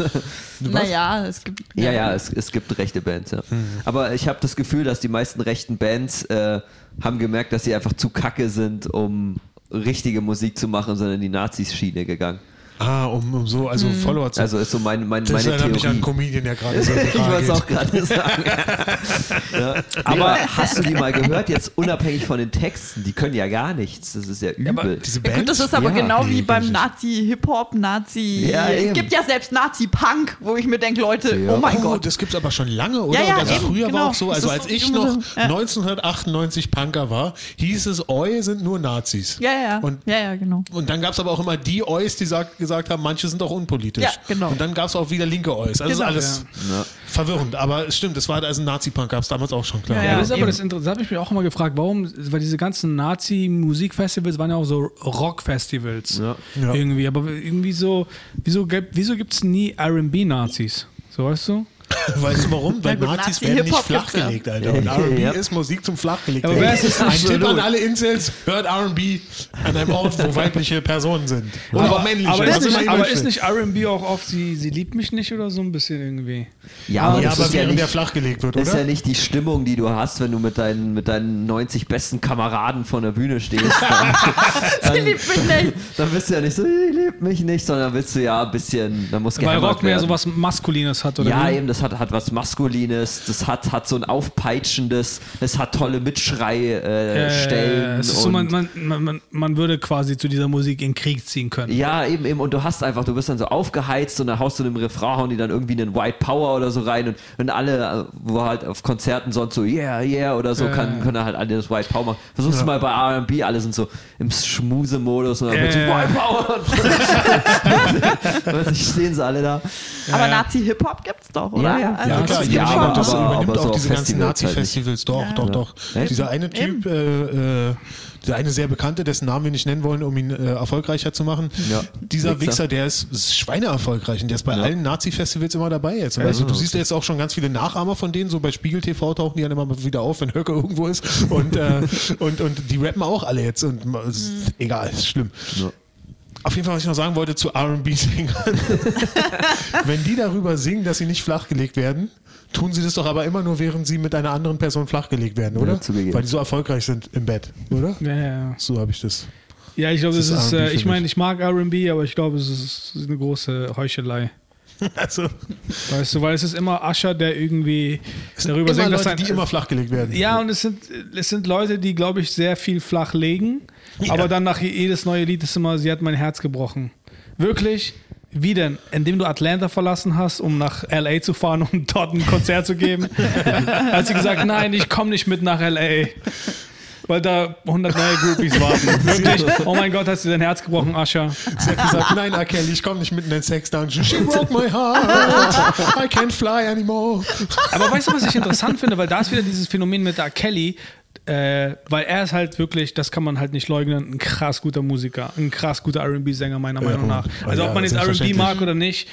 Speaker 3: Naja, es gibt.
Speaker 2: Ja, ja, es, es gibt rechte Bands, ja. Aber ich habe das Gefühl, dass die meisten rechten Bands äh, haben gemerkt, dass sie einfach zu kacke sind, um richtige Musik zu machen, sondern in die Nazis-Schiene gegangen.
Speaker 1: Ah, um, um so, also Follower zu
Speaker 2: Also ist so mein, mein,
Speaker 1: Das
Speaker 2: meine
Speaker 1: erinnert mich an
Speaker 2: Theorie.
Speaker 1: Comedian, der gerade so
Speaker 2: Ich wollte es auch gerade sagen. ja. Aber hast du die mal gehört, jetzt unabhängig von den Texten? Die können ja gar nichts. Das ist ja übel.
Speaker 1: Diese
Speaker 3: Ja,
Speaker 1: Band?
Speaker 3: gut, das ist aber
Speaker 2: Ja.
Speaker 3: genau wie beim
Speaker 1: ich.
Speaker 3: Nazi-Hip-Hop, Nazi.
Speaker 2: Ja,
Speaker 3: es gibt ja selbst Nazi-Punk, wo ich mir denke, Leute,
Speaker 2: Ja.
Speaker 3: oh mein
Speaker 1: oh,
Speaker 3: Gott.
Speaker 1: das gibt es aber schon lange, oder?
Speaker 3: Ja, ja,
Speaker 1: Und also
Speaker 3: eben,
Speaker 1: früher war
Speaker 3: genau.
Speaker 1: auch so, also als
Speaker 3: so
Speaker 1: ich noch
Speaker 3: so, ja.
Speaker 1: 1998 Punker war, hieß es, Oi sind nur Nazis.
Speaker 3: Ja, ja.
Speaker 1: Und,
Speaker 3: ja, ja, genau.
Speaker 1: und dann gab es aber auch immer die Ois, die sagt, gesagt haben, manche sind auch unpolitisch.
Speaker 3: Ja, genau.
Speaker 1: Und dann gab es auch wieder linke Ois. Also
Speaker 3: Genau.
Speaker 1: ist alles
Speaker 2: Ja.
Speaker 1: verwirrend. Aber es stimmt, es war also Nazi-Punk, gab es damals auch schon, klar.
Speaker 3: Ja,
Speaker 4: Ja, das ist aber
Speaker 3: eben.
Speaker 4: das Interessante. Das habe ich mich auch immer gefragt, warum, weil diese ganzen Nazi-Musikfestivals waren ja auch so Rock-Festivals.
Speaker 2: Ja.
Speaker 1: Ja.
Speaker 4: Irgendwie, aber irgendwie so, wieso, gibt- wieso gibt es nie RB-Nazis? So weißt du?
Speaker 1: Weißt du warum? Weil Nazis
Speaker 3: Nazi-
Speaker 1: werden nicht flachgelegt, Alter. Und R&B
Speaker 2: Ja.
Speaker 1: ist Musik zum Flachgelegt.
Speaker 4: Aber wer ist es
Speaker 1: Ein? Tipp an alle Incels, hört R&B an einem Ort, wo weibliche Personen sind. Oder auch männliche.
Speaker 4: aber, ist nicht, aber ist nicht RB auch oft, sie, sie liebt mich nicht oder so ein bisschen irgendwie?
Speaker 2: Ja, aber,
Speaker 1: ja,
Speaker 2: das
Speaker 1: aber
Speaker 2: ist ja
Speaker 1: während der
Speaker 2: nicht,
Speaker 1: flachgelegt wird,
Speaker 2: ist ja
Speaker 1: oder?
Speaker 2: nicht die Stimmung, die du hast, wenn du mit deinen, mit deinen 90 besten Kameraden vor der Bühne stehst. Dann,
Speaker 3: Sie liebt mich nicht.
Speaker 2: dann bist du ja nicht so, ich lieb mich nicht, sondern willst du ja ein bisschen, da muss
Speaker 4: Weil Rock mehr
Speaker 2: werden.
Speaker 4: so was Maskulines hat, oder
Speaker 2: Ja,
Speaker 4: wie?
Speaker 2: eben, das hat, hat was Maskulines, das hat, hat so ein aufpeitschendes, es hat tolle Mitschrei-Stellen. Äh,
Speaker 4: ist so,
Speaker 2: und-
Speaker 4: man, man, man, man- würde quasi zu dieser Musik in den Krieg ziehen können.
Speaker 2: Ja, eben, eben. Und du hast einfach, du bist dann so aufgeheizt und dann haust du in dem Refrain, hauen die dann irgendwie einen White Power oder so rein und, und alle, äh, wo halt auf Konzerten sonst so, yeah, yeah oder so,
Speaker 4: Ja,
Speaker 2: kann,
Speaker 4: ja.
Speaker 2: können halt alle das White Power machen. Versuchst du mal bei R&B, alle sind so im Schmusemodus und dann
Speaker 4: Ja,
Speaker 2: wird so
Speaker 4: ja.
Speaker 2: White Power. Und dann stehen sie alle da.
Speaker 3: Aber Nazi-Hip-Hop gibt's doch, oder?
Speaker 2: Ja, ja.
Speaker 3: Also,
Speaker 1: Ja, klar, jeder
Speaker 2: ja,
Speaker 1: übernimmt, das,
Speaker 2: aber-
Speaker 1: übernimmt
Speaker 2: aber
Speaker 1: auch
Speaker 2: so
Speaker 1: diese ganzen
Speaker 2: Festivals
Speaker 1: Nazi-Festivals. Doch, doch, doch. Dieser eine Typ, äh, äh, dieser eine sehr bekannte, dessen Namen wir nicht nennen wollen, um ihn äh, erfolgreicher zu machen.
Speaker 2: Ja.
Speaker 1: Dieser
Speaker 2: Wichser.
Speaker 1: Wichser, der ist, ist schweineerfolgreich und der ist bei
Speaker 2: Ja.
Speaker 1: allen Nazi-Festivals immer dabei jetzt. Also, du siehst ja jetzt auch schon ganz viele Nachahmer von denen, so bei Spiegel TV tauchen die dann immer wieder auf, wenn Höcke irgendwo ist. Und, äh, und, und die rappen auch alle jetzt. Und es ist egal, ist schlimm.
Speaker 2: Ja.
Speaker 1: Auf jeden Fall, was ich noch sagen wollte zu RB-Singern. Wenn die darüber singen, dass sie nicht flachgelegt werden, tun sie das doch aber immer nur, während sie mit einer anderen Person flachgelegt werden, oder?
Speaker 2: Ja.
Speaker 1: Weil die so erfolgreich sind im Bett, oder?
Speaker 4: Ja, ja, ja.
Speaker 1: So habe ich das.
Speaker 4: Ja, ich glaube,
Speaker 1: Das
Speaker 4: das
Speaker 1: ist
Speaker 4: ist, äh, ich meine, ich mag RB, aber ich glaube, es ist, es eine große Heuchelei.
Speaker 1: Also,
Speaker 4: Weißt du, weil es ist immer Ascher, der irgendwie darüber
Speaker 1: immer
Speaker 4: singt, dass
Speaker 1: Leute,
Speaker 4: sein,
Speaker 1: die immer flachgelegt werden.
Speaker 4: Ja, und es sind, es sind Leute, die, glaube ich, sehr viel flach legen,
Speaker 1: Ja.
Speaker 4: aber dann nach jedes neue Lied ist immer, sie hat mein Herz gebrochen. Wirklich? Wie denn? Indem du Atlanta verlassen hast, um nach L.A. zu fahren, um dort ein Konzert zu geben? hat sie gesagt, nein, ich komme nicht mit nach L.A., weil da 100 neue Groupies warten. Wirklich? Oh mein Gott, hast du dein Herz gebrochen, Ascher?
Speaker 1: Sie hat gesagt, nein, R. Kelly, ich komme nicht mit in den Sex-Dungeon. She broke my heart. I can't fly anymore.
Speaker 4: Aber weißt du, was ich interessant finde? Weil da ist wieder dieses Phänomen mit R. Kelly, äh, weil er ist halt wirklich, das kann man halt nicht leugnen, ein krass guter Musiker, ein krass guter RB-Sänger, meiner Meinung nach. Also,
Speaker 1: ja,
Speaker 4: ob man jetzt RB mag oder nicht,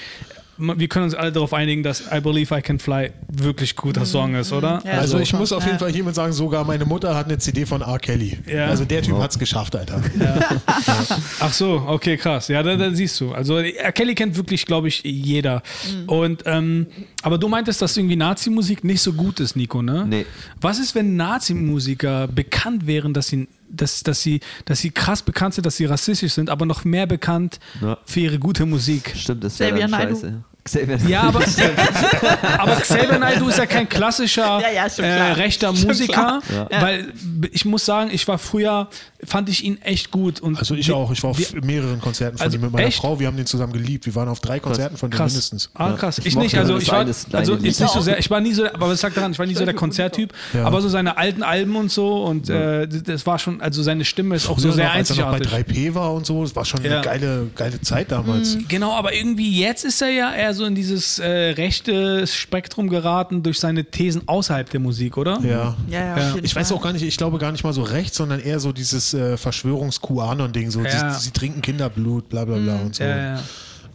Speaker 4: wir können uns alle darauf einigen, dass I Believe I Can Fly wirklich guter Song ist, oder?
Speaker 3: Ja.
Speaker 1: Also ich muss auf jeden
Speaker 3: Ja.
Speaker 1: Fall hiermit sagen, sogar meine Mutter hat eine CD von R. Kelly.
Speaker 4: Ja.
Speaker 1: Also der Typ hat's geschafft, Alter.
Speaker 4: Ach so, okay, krass. Ja, da, da siehst du. Also R. Kelly kennt wirklich, glaube ich, jeder. Und ähm, aber du meintest, dass irgendwie Nazi-Musik nicht so gut ist, Nico, ne?
Speaker 2: Nee.
Speaker 4: Was ist, wenn Nazi-Musiker bekannt wären, dass sie, dass, dass, sie, dass sie krass bekannt sind, dass sie rassistisch sind, aber noch mehr bekannt
Speaker 2: Ja.
Speaker 4: für ihre gute Musik?
Speaker 2: Stimmt, das wäre dann scheiße. Xavier
Speaker 4: Ja, aber, aber Xavier Naidoo ist ja kein klassischer
Speaker 3: Ja, ja,
Speaker 4: äh, rechter
Speaker 3: Schon
Speaker 4: Musiker,
Speaker 3: klar.
Speaker 4: weil ich muss sagen, ich war früher, fand ich ihn echt gut. Und
Speaker 1: Also ich
Speaker 4: wir-
Speaker 1: auch. Ich war auf
Speaker 4: wir-
Speaker 1: mehreren Konzerten von
Speaker 4: Also
Speaker 1: ihm mit meiner
Speaker 4: echt?
Speaker 1: Frau. Wir haben den zusammen geliebt. Wir waren auf drei Konzerten von
Speaker 4: Krass.
Speaker 1: mindestens.
Speaker 4: Ah, krass. Ich,
Speaker 2: Ich
Speaker 4: nicht, also ich war, also jetzt nicht so sehr, ich war nie so, aber was sagt daran, ich war nie so der Konzerttyp,
Speaker 1: Ja.
Speaker 4: aber so seine alten Alben und so und äh, das war schon, also seine Stimme ist auch so sehr
Speaker 1: noch, als er noch bei
Speaker 4: einzigartig.
Speaker 1: 3P war und so. Es war schon
Speaker 4: Ja.
Speaker 1: eine geile, geile Zeit damals.
Speaker 4: Genau, aber irgendwie jetzt ist er ja eher so in dieses äh, rechte Spektrum geraten durch seine Thesen außerhalb der Musik, oder?
Speaker 1: Ja.
Speaker 3: Ja, ja,
Speaker 1: Ich weiß auch gar nicht, ich glaube gar nicht mal so rechts, sondern eher so dieses äh, Verschwörungs-QAnon-Ding. So,
Speaker 4: Ja.
Speaker 1: sie, sie trinken Kinderblut, bla bla bla und so.
Speaker 4: Ja, ja.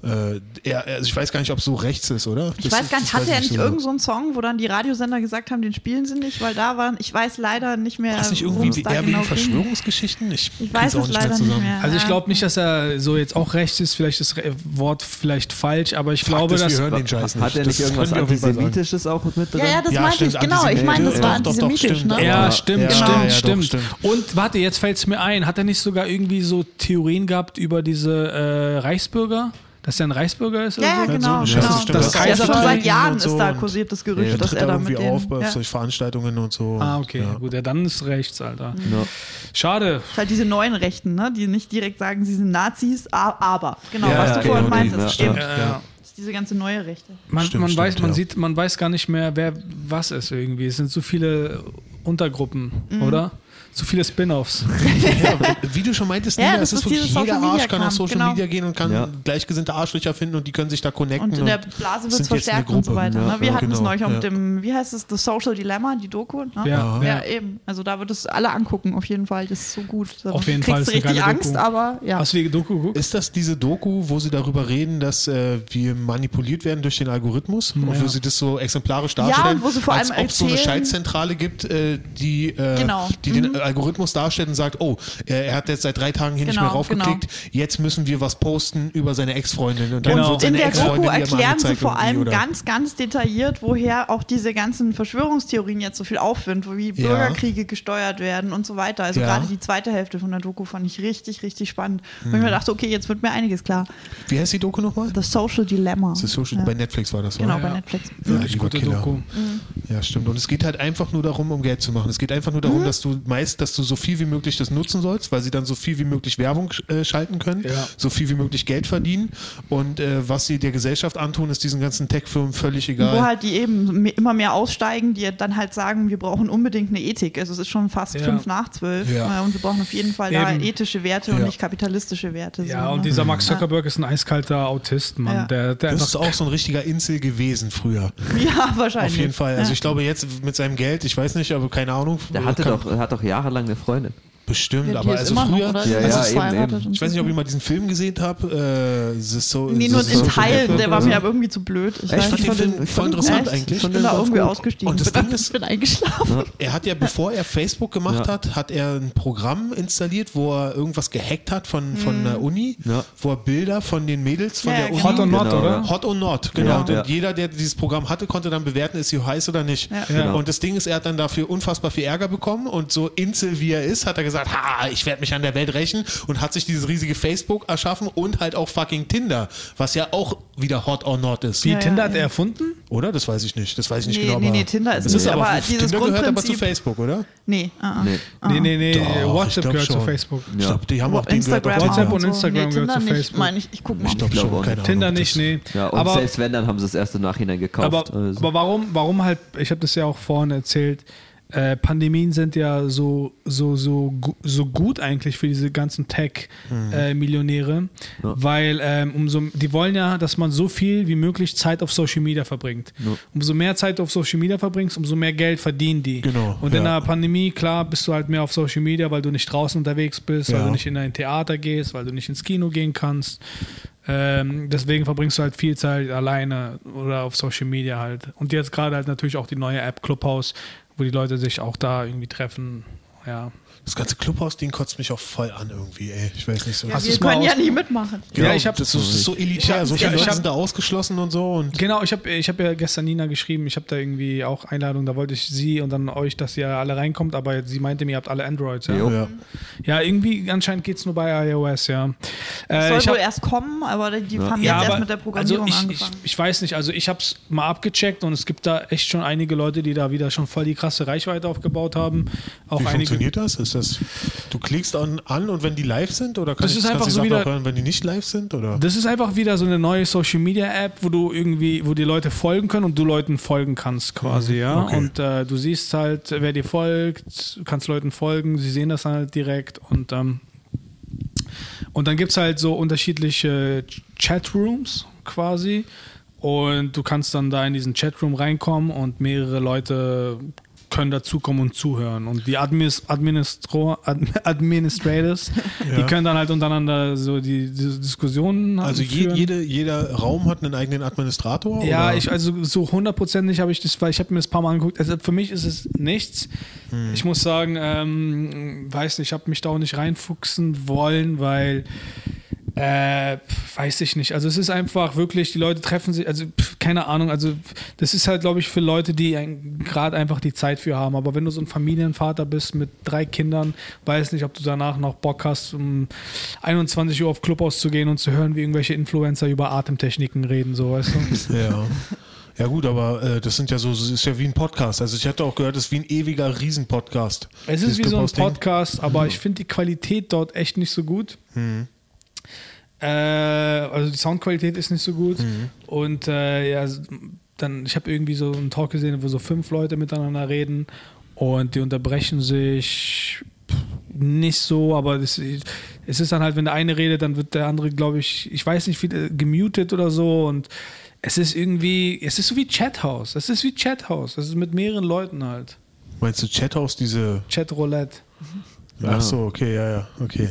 Speaker 1: Äh, er, also ich weiß gar nicht, ob es so rechts ist, oder?
Speaker 3: Ich
Speaker 1: Das-
Speaker 3: weiß gar
Speaker 1: das
Speaker 3: nicht, hatte
Speaker 1: ich
Speaker 3: er nicht
Speaker 1: so.
Speaker 3: irgend so einen Song, wo dann die Radiosender gesagt haben, den spielen sie nicht, weil da waren, ich weiß leider nicht mehr.
Speaker 1: War das nicht irgendwie
Speaker 3: da
Speaker 1: eher
Speaker 3: genau.
Speaker 1: Verschwörungsgeschichten? Ich,
Speaker 3: Ich weiß
Speaker 1: auch
Speaker 3: es leider nicht mehr.
Speaker 4: Also ich glaube nicht, dass er so jetzt auch rechts ist, vielleicht ist das Wort vielleicht falsch, aber ich
Speaker 1: Fakt
Speaker 4: glaube,
Speaker 1: ist,
Speaker 4: dass
Speaker 1: wir hören den Scheiß nicht.
Speaker 2: Hat er
Speaker 1: Das
Speaker 2: nicht irgendwas
Speaker 1: Fall sagen.
Speaker 2: Antisemitisches auch mit drin?
Speaker 3: Ja, ja, das
Speaker 1: Ja,
Speaker 3: meinte ich, genau. Ich meine, das war
Speaker 1: Doch,
Speaker 3: antisemitisch, ne?
Speaker 4: Ja, stimmt, stimmt. stimmt. Und warte, jetzt fällt es mir ein. Hat er nicht sogar irgendwie so Theorien gehabt über diese äh, Reichsbürger? Dass er ein Reichsbürger ist? oder
Speaker 3: Ja, ja,
Speaker 4: so?
Speaker 3: genau.
Speaker 1: Ja,
Speaker 3: genau.
Speaker 1: das stimmt.
Speaker 4: Das
Speaker 1: Das
Speaker 3: ja, schon seit Jahren
Speaker 1: so
Speaker 3: ist da kursiert das Gerücht, dass
Speaker 1: tritt
Speaker 3: er
Speaker 1: da
Speaker 3: mit
Speaker 1: auf bei
Speaker 3: ja.
Speaker 1: solchen Veranstaltungen und so.
Speaker 4: Ah, okay,
Speaker 1: Ja.
Speaker 4: gut. Ja, dann ist rechts, Alter.
Speaker 2: Ja.
Speaker 4: Schade.
Speaker 3: Ist halt diese neuen Rechten, ne? die nicht direkt sagen, sie sind Nazis, aber. Genau,
Speaker 1: Ja,
Speaker 3: was
Speaker 1: ja,
Speaker 3: du
Speaker 1: genau,
Speaker 3: vorhin
Speaker 1: die-
Speaker 3: meintest.
Speaker 1: ja, stimmt.
Speaker 4: Ja.
Speaker 3: Das ist diese ganze neue Rechte.
Speaker 4: Man,
Speaker 1: Stimmt,
Speaker 4: man,
Speaker 1: stimmt,
Speaker 4: weiß, man,
Speaker 1: ja.
Speaker 4: sieht, man weiß gar nicht mehr, wer was ist irgendwie. Es sind so viele Untergruppen,
Speaker 3: Mhm.
Speaker 4: oder? So viele Spin-offs.
Speaker 1: Ja, wie du schon meintest,
Speaker 3: Ja,
Speaker 1: Nina,
Speaker 3: das
Speaker 1: es ist
Speaker 3: ist
Speaker 1: wirklich jeder
Speaker 3: Social
Speaker 1: Arsch kann auf Social
Speaker 3: genau.
Speaker 1: Media gehen und kann
Speaker 2: Ja.
Speaker 1: gleichgesinnte Arschlöcher finden und die können sich da connecten.
Speaker 3: Und in der Blase wird es verstärkt und so weiter.
Speaker 2: Ja,
Speaker 3: ne? Wir
Speaker 1: ja,
Speaker 3: hatten es
Speaker 1: genau,
Speaker 3: neulich auch mit
Speaker 1: ja.
Speaker 3: dem, wie heißt es, The Social Dilemma, die Doku. Ne?
Speaker 4: Ja,
Speaker 3: ja,
Speaker 4: ja.
Speaker 3: eben. Also da wird es alle angucken, auf jeden Fall. Das ist so gut. Da
Speaker 4: Auf jeden Fall, ist eine
Speaker 3: richtig
Speaker 4: geile
Speaker 3: Angst,
Speaker 4: Doku.
Speaker 3: aber ja.
Speaker 4: Hast du die Doku geguckt?
Speaker 1: Ist das diese Doku, wo sie darüber reden, dass äh, wir manipuliert werden durch den Algorithmus? Und
Speaker 4: Ja.
Speaker 1: wo sie das so exemplarisch darstellen?
Speaker 3: und wo sie vor
Speaker 1: als
Speaker 3: allem
Speaker 1: ob es so eine Schaltzentrale gibt, äh, die, äh,
Speaker 3: Genau.
Speaker 1: die den Algorithmus darstellt und sagt, oh, er hat jetzt seit drei Tagen hier nicht
Speaker 3: Genau,
Speaker 1: mehr raufgeklickt, jetzt müssen wir was posten über seine Ex-Freundin. Und dann
Speaker 4: Genau.
Speaker 1: wird
Speaker 3: In der Doku erklären sie vor allem ganz, ganz detailliert, woher auch diese ganzen Verschwörungstheorien jetzt so viel aufwind, wo wie
Speaker 1: Ja.
Speaker 3: Bürgerkriege gesteuert werden und so weiter. Also
Speaker 1: Ja.
Speaker 3: gerade die zweite Hälfte von der Doku fand ich richtig, richtig spannend. Wo ich mir dachte, okay, jetzt wird mir einiges klar.
Speaker 1: Wie heißt die Doku nochmal?
Speaker 3: The Social Dilemma.
Speaker 1: Ist Social,
Speaker 3: ja.
Speaker 1: Bei Netflix war das,
Speaker 3: Genau,
Speaker 1: oder?
Speaker 3: bei
Speaker 4: Ja.
Speaker 3: Netflix.
Speaker 1: Ja, lieber
Speaker 4: gute
Speaker 1: Killer.
Speaker 4: Doku.
Speaker 1: Ja, stimmt. Und es geht halt einfach nur darum, um Geld zu machen. Es geht einfach nur darum,
Speaker 3: Mhm.
Speaker 1: dass du meist, dass du so viel wie möglich das nutzen sollst, weil sie dann so viel wie möglich Werbung äh, schalten können,
Speaker 4: Ja.
Speaker 1: so viel wie möglich Geld verdienen. Und äh, was sie der Gesellschaft antun, ist diesen ganzen Tech-Firmen völlig egal.
Speaker 3: Wo halt die eben me- immer mehr aussteigen, die dann halt sagen, wir brauchen unbedingt eine Ethik. Also es ist schon fast
Speaker 4: Ja.
Speaker 3: fünf nach zwölf
Speaker 1: Ja.
Speaker 3: äh, und wir brauchen auf jeden Fall da
Speaker 4: Eben.
Speaker 3: ethische Werte und nicht kapitalistische Werte.
Speaker 4: Ja,
Speaker 3: so,
Speaker 4: und
Speaker 3: ne?
Speaker 4: dieser Mark Zuckerberg ist ein eiskalter Autist, Mann.
Speaker 3: Ja.
Speaker 4: Der, der
Speaker 1: das ist auch so ein richtiger Insel gewesen früher.
Speaker 3: Ja, wahrscheinlich.
Speaker 1: Auf jeden Fall. Also
Speaker 3: Ja.
Speaker 1: ich glaube jetzt mit seinem Geld, ich weiß nicht, aber keine Ahnung.
Speaker 2: Der hatte doch, er hat doch jahrelang eine Freundin.
Speaker 1: Bestimmt, aber also
Speaker 3: immer
Speaker 1: früher.
Speaker 2: Ja,
Speaker 3: ist
Speaker 2: ja, eben, eben.
Speaker 3: und
Speaker 1: Ich weiß nicht, ob ihr mal diesen Film gesehen habt. Äh, so
Speaker 3: Nee, nur in Teilen, der war mir aber irgendwie zu blöd. Ich,
Speaker 1: Ich fand den Film
Speaker 2: den- ich
Speaker 1: voll interessant
Speaker 3: Echt?
Speaker 1: eigentlich.
Speaker 3: Ich bin da irgendwie
Speaker 2: gut.
Speaker 3: ausgestiegen.
Speaker 1: Und das
Speaker 3: bin,
Speaker 1: Ding ist-
Speaker 3: bin eingeschlafen.
Speaker 1: Er hat ja, bevor er Facebook gemacht
Speaker 2: Ja.
Speaker 1: hat, hat er ein Programm installiert, wo er irgendwas gehackt hat von, von der Uni,
Speaker 2: Ja.
Speaker 1: wo er Bilder von den Mädels von
Speaker 3: Ja,
Speaker 1: der Uni.
Speaker 4: Hot or not,
Speaker 2: Genau,
Speaker 4: oder?
Speaker 1: Hot or not, genau.
Speaker 3: Ja.
Speaker 1: Und
Speaker 2: Ja.
Speaker 1: jeder, der dieses Programm hatte, konnte dann bewerten, ist sie heiß oder nicht.
Speaker 4: Genau.
Speaker 1: Und das Ding ist, er hat dann dafür unfassbar viel Ärger bekommen und so Insel wie er ist, hat er gesagt, ha, ich werde mich an der Welt rächen und hat sich dieses riesige Facebook erschaffen und halt auch fucking Tinder, was ja auch wieder Hot or not ist.
Speaker 4: Wie
Speaker 3: Ja, ja,
Speaker 4: Tinder hat
Speaker 3: ja.
Speaker 4: er erfunden?
Speaker 1: Oder? Das weiß ich nicht. Das weiß ich nicht
Speaker 3: Nee,
Speaker 1: genau.
Speaker 3: nee, nee, Tinder ist nicht,
Speaker 1: aber,
Speaker 3: aber dieses
Speaker 1: Tinder gehört aber zu Facebook, oder?
Speaker 3: Nee, uh
Speaker 2: Nee.
Speaker 4: Nee, nee, nee.
Speaker 1: Doch, ich
Speaker 4: WhatsApp gehört zu
Speaker 1: schon.
Speaker 4: Facebook.
Speaker 1: Ich
Speaker 2: Ja.
Speaker 1: glaube, die haben auch den gehört
Speaker 3: Instagram
Speaker 1: auch
Speaker 4: WhatsApp und. Instagram
Speaker 3: nee,
Speaker 4: gehört
Speaker 3: Tinder
Speaker 4: zu
Speaker 3: nicht,
Speaker 4: Facebook.
Speaker 3: meine ich. Ich guck mal.
Speaker 1: Ich schon,
Speaker 2: auch
Speaker 1: keine
Speaker 2: nicht.
Speaker 1: Ahnung.
Speaker 4: Tinder nicht, nee.
Speaker 2: Ja, und
Speaker 4: aber,
Speaker 2: selbst wenn, dann haben sie es erst im Nachhinein gekauft.
Speaker 4: aber,
Speaker 2: also.
Speaker 4: aber warum, warum halt, ich habe das ja auch vorhin erzählt, äh, Pandemien sind ja so, so, so, so gut eigentlich für diese ganzen Tech-Millionäre,
Speaker 2: Ja.
Speaker 4: weil ähm, umso, die wollen ja, dass man so viel wie möglich Zeit auf Social Media verbringt.
Speaker 2: Ja.
Speaker 4: Umso mehr Zeit auf Social Media verbringst, umso mehr Geld verdienen die.
Speaker 1: Genau,
Speaker 4: Und in
Speaker 1: ja.
Speaker 4: der Pandemie, klar, bist du halt mehr auf Social Media, weil du nicht draußen unterwegs bist, weil du nicht in ein Theater gehst, weil du nicht ins Kino gehen kannst. Ähm, deswegen verbringst du halt viel Zeit alleine oder auf Social Media halt. Und jetzt gerade halt natürlich auch die neue App Clubhouse, wo die Leute sich auch da irgendwie treffen. Ja,
Speaker 1: Das ganze Clubhaus-Ding kotzt mich auch voll an irgendwie, ey. Ich weiß nicht so.
Speaker 3: Ja,
Speaker 4: Hast
Speaker 3: wir können ja nie mitmachen.
Speaker 1: Genau,
Speaker 4: Ja, ich hab-
Speaker 1: das ist so elitär. So
Speaker 4: ich
Speaker 1: viele Leute
Speaker 4: ich
Speaker 1: sind da ausgeschlossen und so. Und
Speaker 4: Genau, ich habe ich hab ja gestern Nina geschrieben, ich habe da irgendwie auch Einladung, da wollte ich sie und dann euch, dass ihr alle reinkommt, aber sie meinte mir, ihr habt alle Androids. Ja,
Speaker 1: ja.
Speaker 4: ja irgendwie anscheinend geht es nur bei iOS, ja.
Speaker 3: Das
Speaker 4: Äh,
Speaker 3: soll
Speaker 4: ich
Speaker 3: wohl
Speaker 4: hab-
Speaker 3: erst kommen, aber die haben
Speaker 4: ja,
Speaker 3: jetzt
Speaker 4: aber
Speaker 3: erst mit der Programmierung
Speaker 4: also ich, ich,
Speaker 3: angefangen.
Speaker 4: ich weiß nicht, also ich habe es mal abgecheckt und es gibt da echt schon einige Leute, die da wieder schon voll die krasse Reichweite aufgebaut haben. Auch
Speaker 1: Wie
Speaker 4: einige.
Speaker 1: funktioniert das? Ist das, du klickst an, an und wenn die live sind oder kann
Speaker 4: Das
Speaker 1: ich,
Speaker 4: ist einfach so
Speaker 1: Sachen
Speaker 4: wieder-
Speaker 1: auch hören, wenn die nicht live sind? Oder?
Speaker 4: Das ist einfach wieder so eine neue Social Media App, wo du irgendwie, wo die Leute folgen können und du Leuten folgen kannst quasi, ja.
Speaker 1: okay.
Speaker 4: Und äh, du siehst halt, wer dir folgt, kannst Leuten folgen, sie sehen das halt direkt und ähm, und dann gibt es halt so unterschiedliche Chatrooms quasi. Und du kannst dann da in diesen Chatroom reinkommen und mehrere Leute können dazukommen und zuhören. Und die Admis, Administro, Ad, Administrators, die
Speaker 1: Ja.
Speaker 4: können dann halt untereinander so die, die Diskussionen
Speaker 1: Also je, jede, jeder Raum hat einen eigenen Administrator?
Speaker 4: Ja,
Speaker 1: oder?
Speaker 4: ich, also so hundertprozentig habe ich das, weil ich habe mir das ein paar Mal angeguckt. Also für mich ist es nichts.
Speaker 1: Hm.
Speaker 4: Ich muss sagen, ähm, weiß nicht, ich habe mich da auch nicht reinfuchsen wollen, weil äh, weiß ich nicht. Also es ist einfach wirklich, die Leute treffen sich, also pf, keine Ahnung, also das ist halt, glaube ich, für Leute, die ein- gerade einfach die Zeit für haben. Aber wenn du so ein Familienvater bist mit drei Kindern, weiß nicht, ob du danach noch Bock hast, um 21 Uhr auf Clubhaus zu gehen und zu hören, wie irgendwelche Influencer über Atemtechniken reden, so weißt du.
Speaker 1: Ja. Ja gut, aber äh, das sind ja so, das ist ja wie ein Podcast. Also ich hatte auch gehört, das ist wie ein ewiger Riesenpodcast.
Speaker 4: Es ist wie so ein. Podcast, aber ich finde die Qualität dort echt nicht so gut. Äh, also die Soundqualität ist nicht so gut. Und äh, ja, dann, ich habe irgendwie so einen Talk gesehen, wo so fünf Leute miteinander reden und die unterbrechen sich nicht so, aber das, es ist dann halt, wenn der eine redet, dann wird der andere, glaube ich, ich weiß nicht, wie, äh, gemutet oder so und es ist irgendwie, es ist so wie Chathouse. Es ist wie Chathouse. Es ist mit mehreren Leuten halt.
Speaker 1: Meinst du Chathouse, diese.
Speaker 4: Chatroulette.
Speaker 1: Ach so, okay, ja, ja, okay.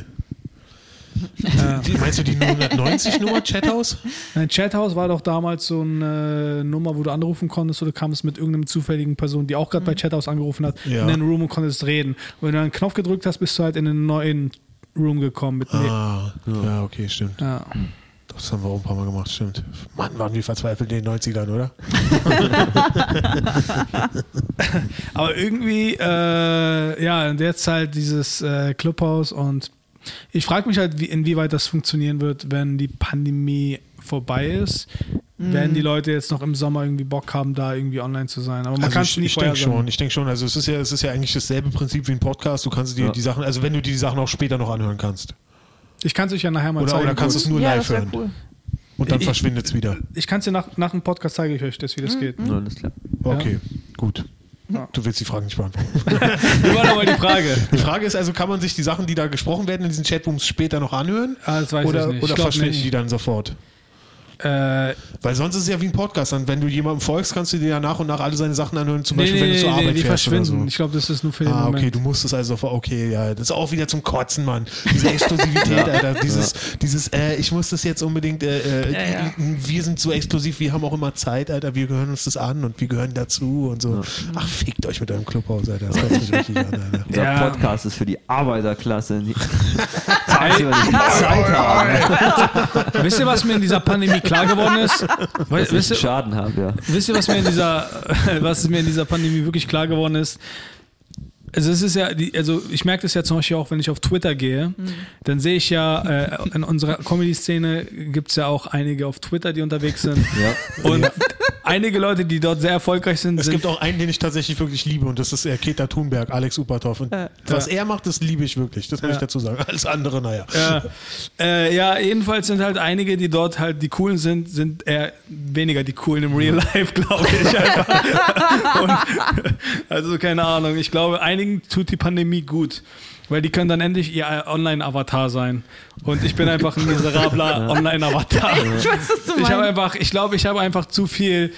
Speaker 1: Die, meinst du die 090-Nummer Chathouse?
Speaker 4: Nein, Chathouse war doch damals so eine Nummer, wo du anrufen konntest oder kamst mit irgendeinem zufälligen Person, die auch gerade bei Chathouse angerufen hat,
Speaker 1: Ja.
Speaker 4: in den Room und konntest reden. Und wenn du einen Knopf gedrückt hast, bist du halt in einen neuen Room gekommen mit mir.
Speaker 1: Ah, ja, okay, stimmt.
Speaker 4: Ja.
Speaker 1: Das haben wir auch ein paar Mal gemacht, stimmt. Mann, waren wir verzweifelt in den 90ern, oder?
Speaker 4: Aber irgendwie, äh, ja, und jetzt halt dieses äh, Clubhouse und ich frage mich halt, wie, inwieweit das funktionieren wird, wenn die Pandemie vorbei ist. Werden die Leute jetzt noch im Sommer irgendwie Bock haben, da irgendwie online zu sein? Aber man
Speaker 1: Also
Speaker 4: kann
Speaker 1: ich,
Speaker 4: es nie
Speaker 1: ich denke schon, ich denke schon. Also es ist ja, es ist ja eigentlich dasselbe Prinzip wie ein Podcast. Du kannst dir
Speaker 2: Ja.
Speaker 1: die Sachen, also wenn du dir die Sachen auch später noch anhören kannst.
Speaker 4: Ich kann es euch ja nachher mal
Speaker 1: Oder,
Speaker 4: zeigen.
Speaker 1: oder kannst du es nur
Speaker 3: ja,
Speaker 1: live hören.
Speaker 3: cool.
Speaker 1: Und dann verschwindet es wieder.
Speaker 4: Ich kann es dir nach, nach dem Podcast zeige ich euch das, wie das geht.
Speaker 2: Alles klar.
Speaker 1: Okay, gut.
Speaker 4: Ja.
Speaker 1: Du willst die Frage nicht beantworten.
Speaker 4: War nochmal die Frage?
Speaker 1: Die Frage ist also, kann man sich die Sachen, die da gesprochen werden in diesen Chatrooms später noch anhören?
Speaker 4: Ah, das weiß
Speaker 1: oder
Speaker 4: ich nicht.
Speaker 1: oder
Speaker 4: Ich
Speaker 1: verschwinden
Speaker 4: nicht.
Speaker 1: die dann sofort?
Speaker 4: Äh,
Speaker 1: Weil sonst ist es ja wie ein Podcast. Dann, wenn du jemandem folgst, kannst du dir ja nach und nach alle seine Sachen anhören. Zum
Speaker 4: nee,
Speaker 1: Beispiel,
Speaker 4: nee,
Speaker 1: wenn du
Speaker 4: nee,
Speaker 1: zur
Speaker 4: nee,
Speaker 1: Arbeit
Speaker 4: die
Speaker 1: fährst oder
Speaker 4: verschwinden.
Speaker 1: so.
Speaker 4: Ich glaube, das ist nur für den
Speaker 1: Ah,
Speaker 4: Moment.
Speaker 1: okay, du musst es also, okay, ja, das ist auch wieder zum Kotzen, Mann. Diese Exklusivität, Alter, dieses, dieses, äh, ich muss das jetzt unbedingt, äh, äh,
Speaker 3: Ja, ja.
Speaker 1: wir sind so exklusiv, wir haben auch immer Zeit, Alter, wir gehören uns das an und wir gehören dazu und so. Ach, fickt euch mit eurem Clubhaus, Alter, das kotzt mich richtig an, Alter.
Speaker 4: Ja.
Speaker 2: Podcast ist für die Arbeiterklasse. Die Zeit haben.
Speaker 4: Wisst ihr, was mir in dieser Pandemie klar geworden ist? We
Speaker 2: Dass ich
Speaker 4: wisst,
Speaker 2: Schaden habe, ja.
Speaker 4: wisst ihr, was mir in dieser, was mir in dieser Pandemie wirklich klar geworden ist? Also es ist ja, also ich merke das ja zum Beispiel auch, wenn ich auf Twitter gehe, dann sehe ich ja, äh, in unserer Comedy-Szene gibt es ja auch einige auf Twitter, die unterwegs sind.
Speaker 2: ja.
Speaker 4: Und einige Leute, die dort sehr erfolgreich sind,
Speaker 1: Es
Speaker 4: sind
Speaker 1: gibt auch einen, den ich tatsächlich wirklich liebe und das ist äh, Keta Thunberg, Alex Upatov. Und was er macht, das liebe ich wirklich, das muss
Speaker 4: Ja.
Speaker 1: ich dazu sagen. Alles andere, naja.
Speaker 4: Ja, äh, ja, jedenfalls sind halt einige, die dort halt die coolen sind, sind eher weniger die coolen im Real Life, glaube ich. Und, also keine Ahnung. Ich glaube, einigen tut die Pandemie gut. Weil die können dann endlich ihr Online-Avatar sein. Und ich bin einfach ein miserabler Online-Avatar.
Speaker 3: Ich weiß, was du
Speaker 4: Ich habe
Speaker 3: meinst.
Speaker 4: einfach, ich glaube, ich habe einfach zu viel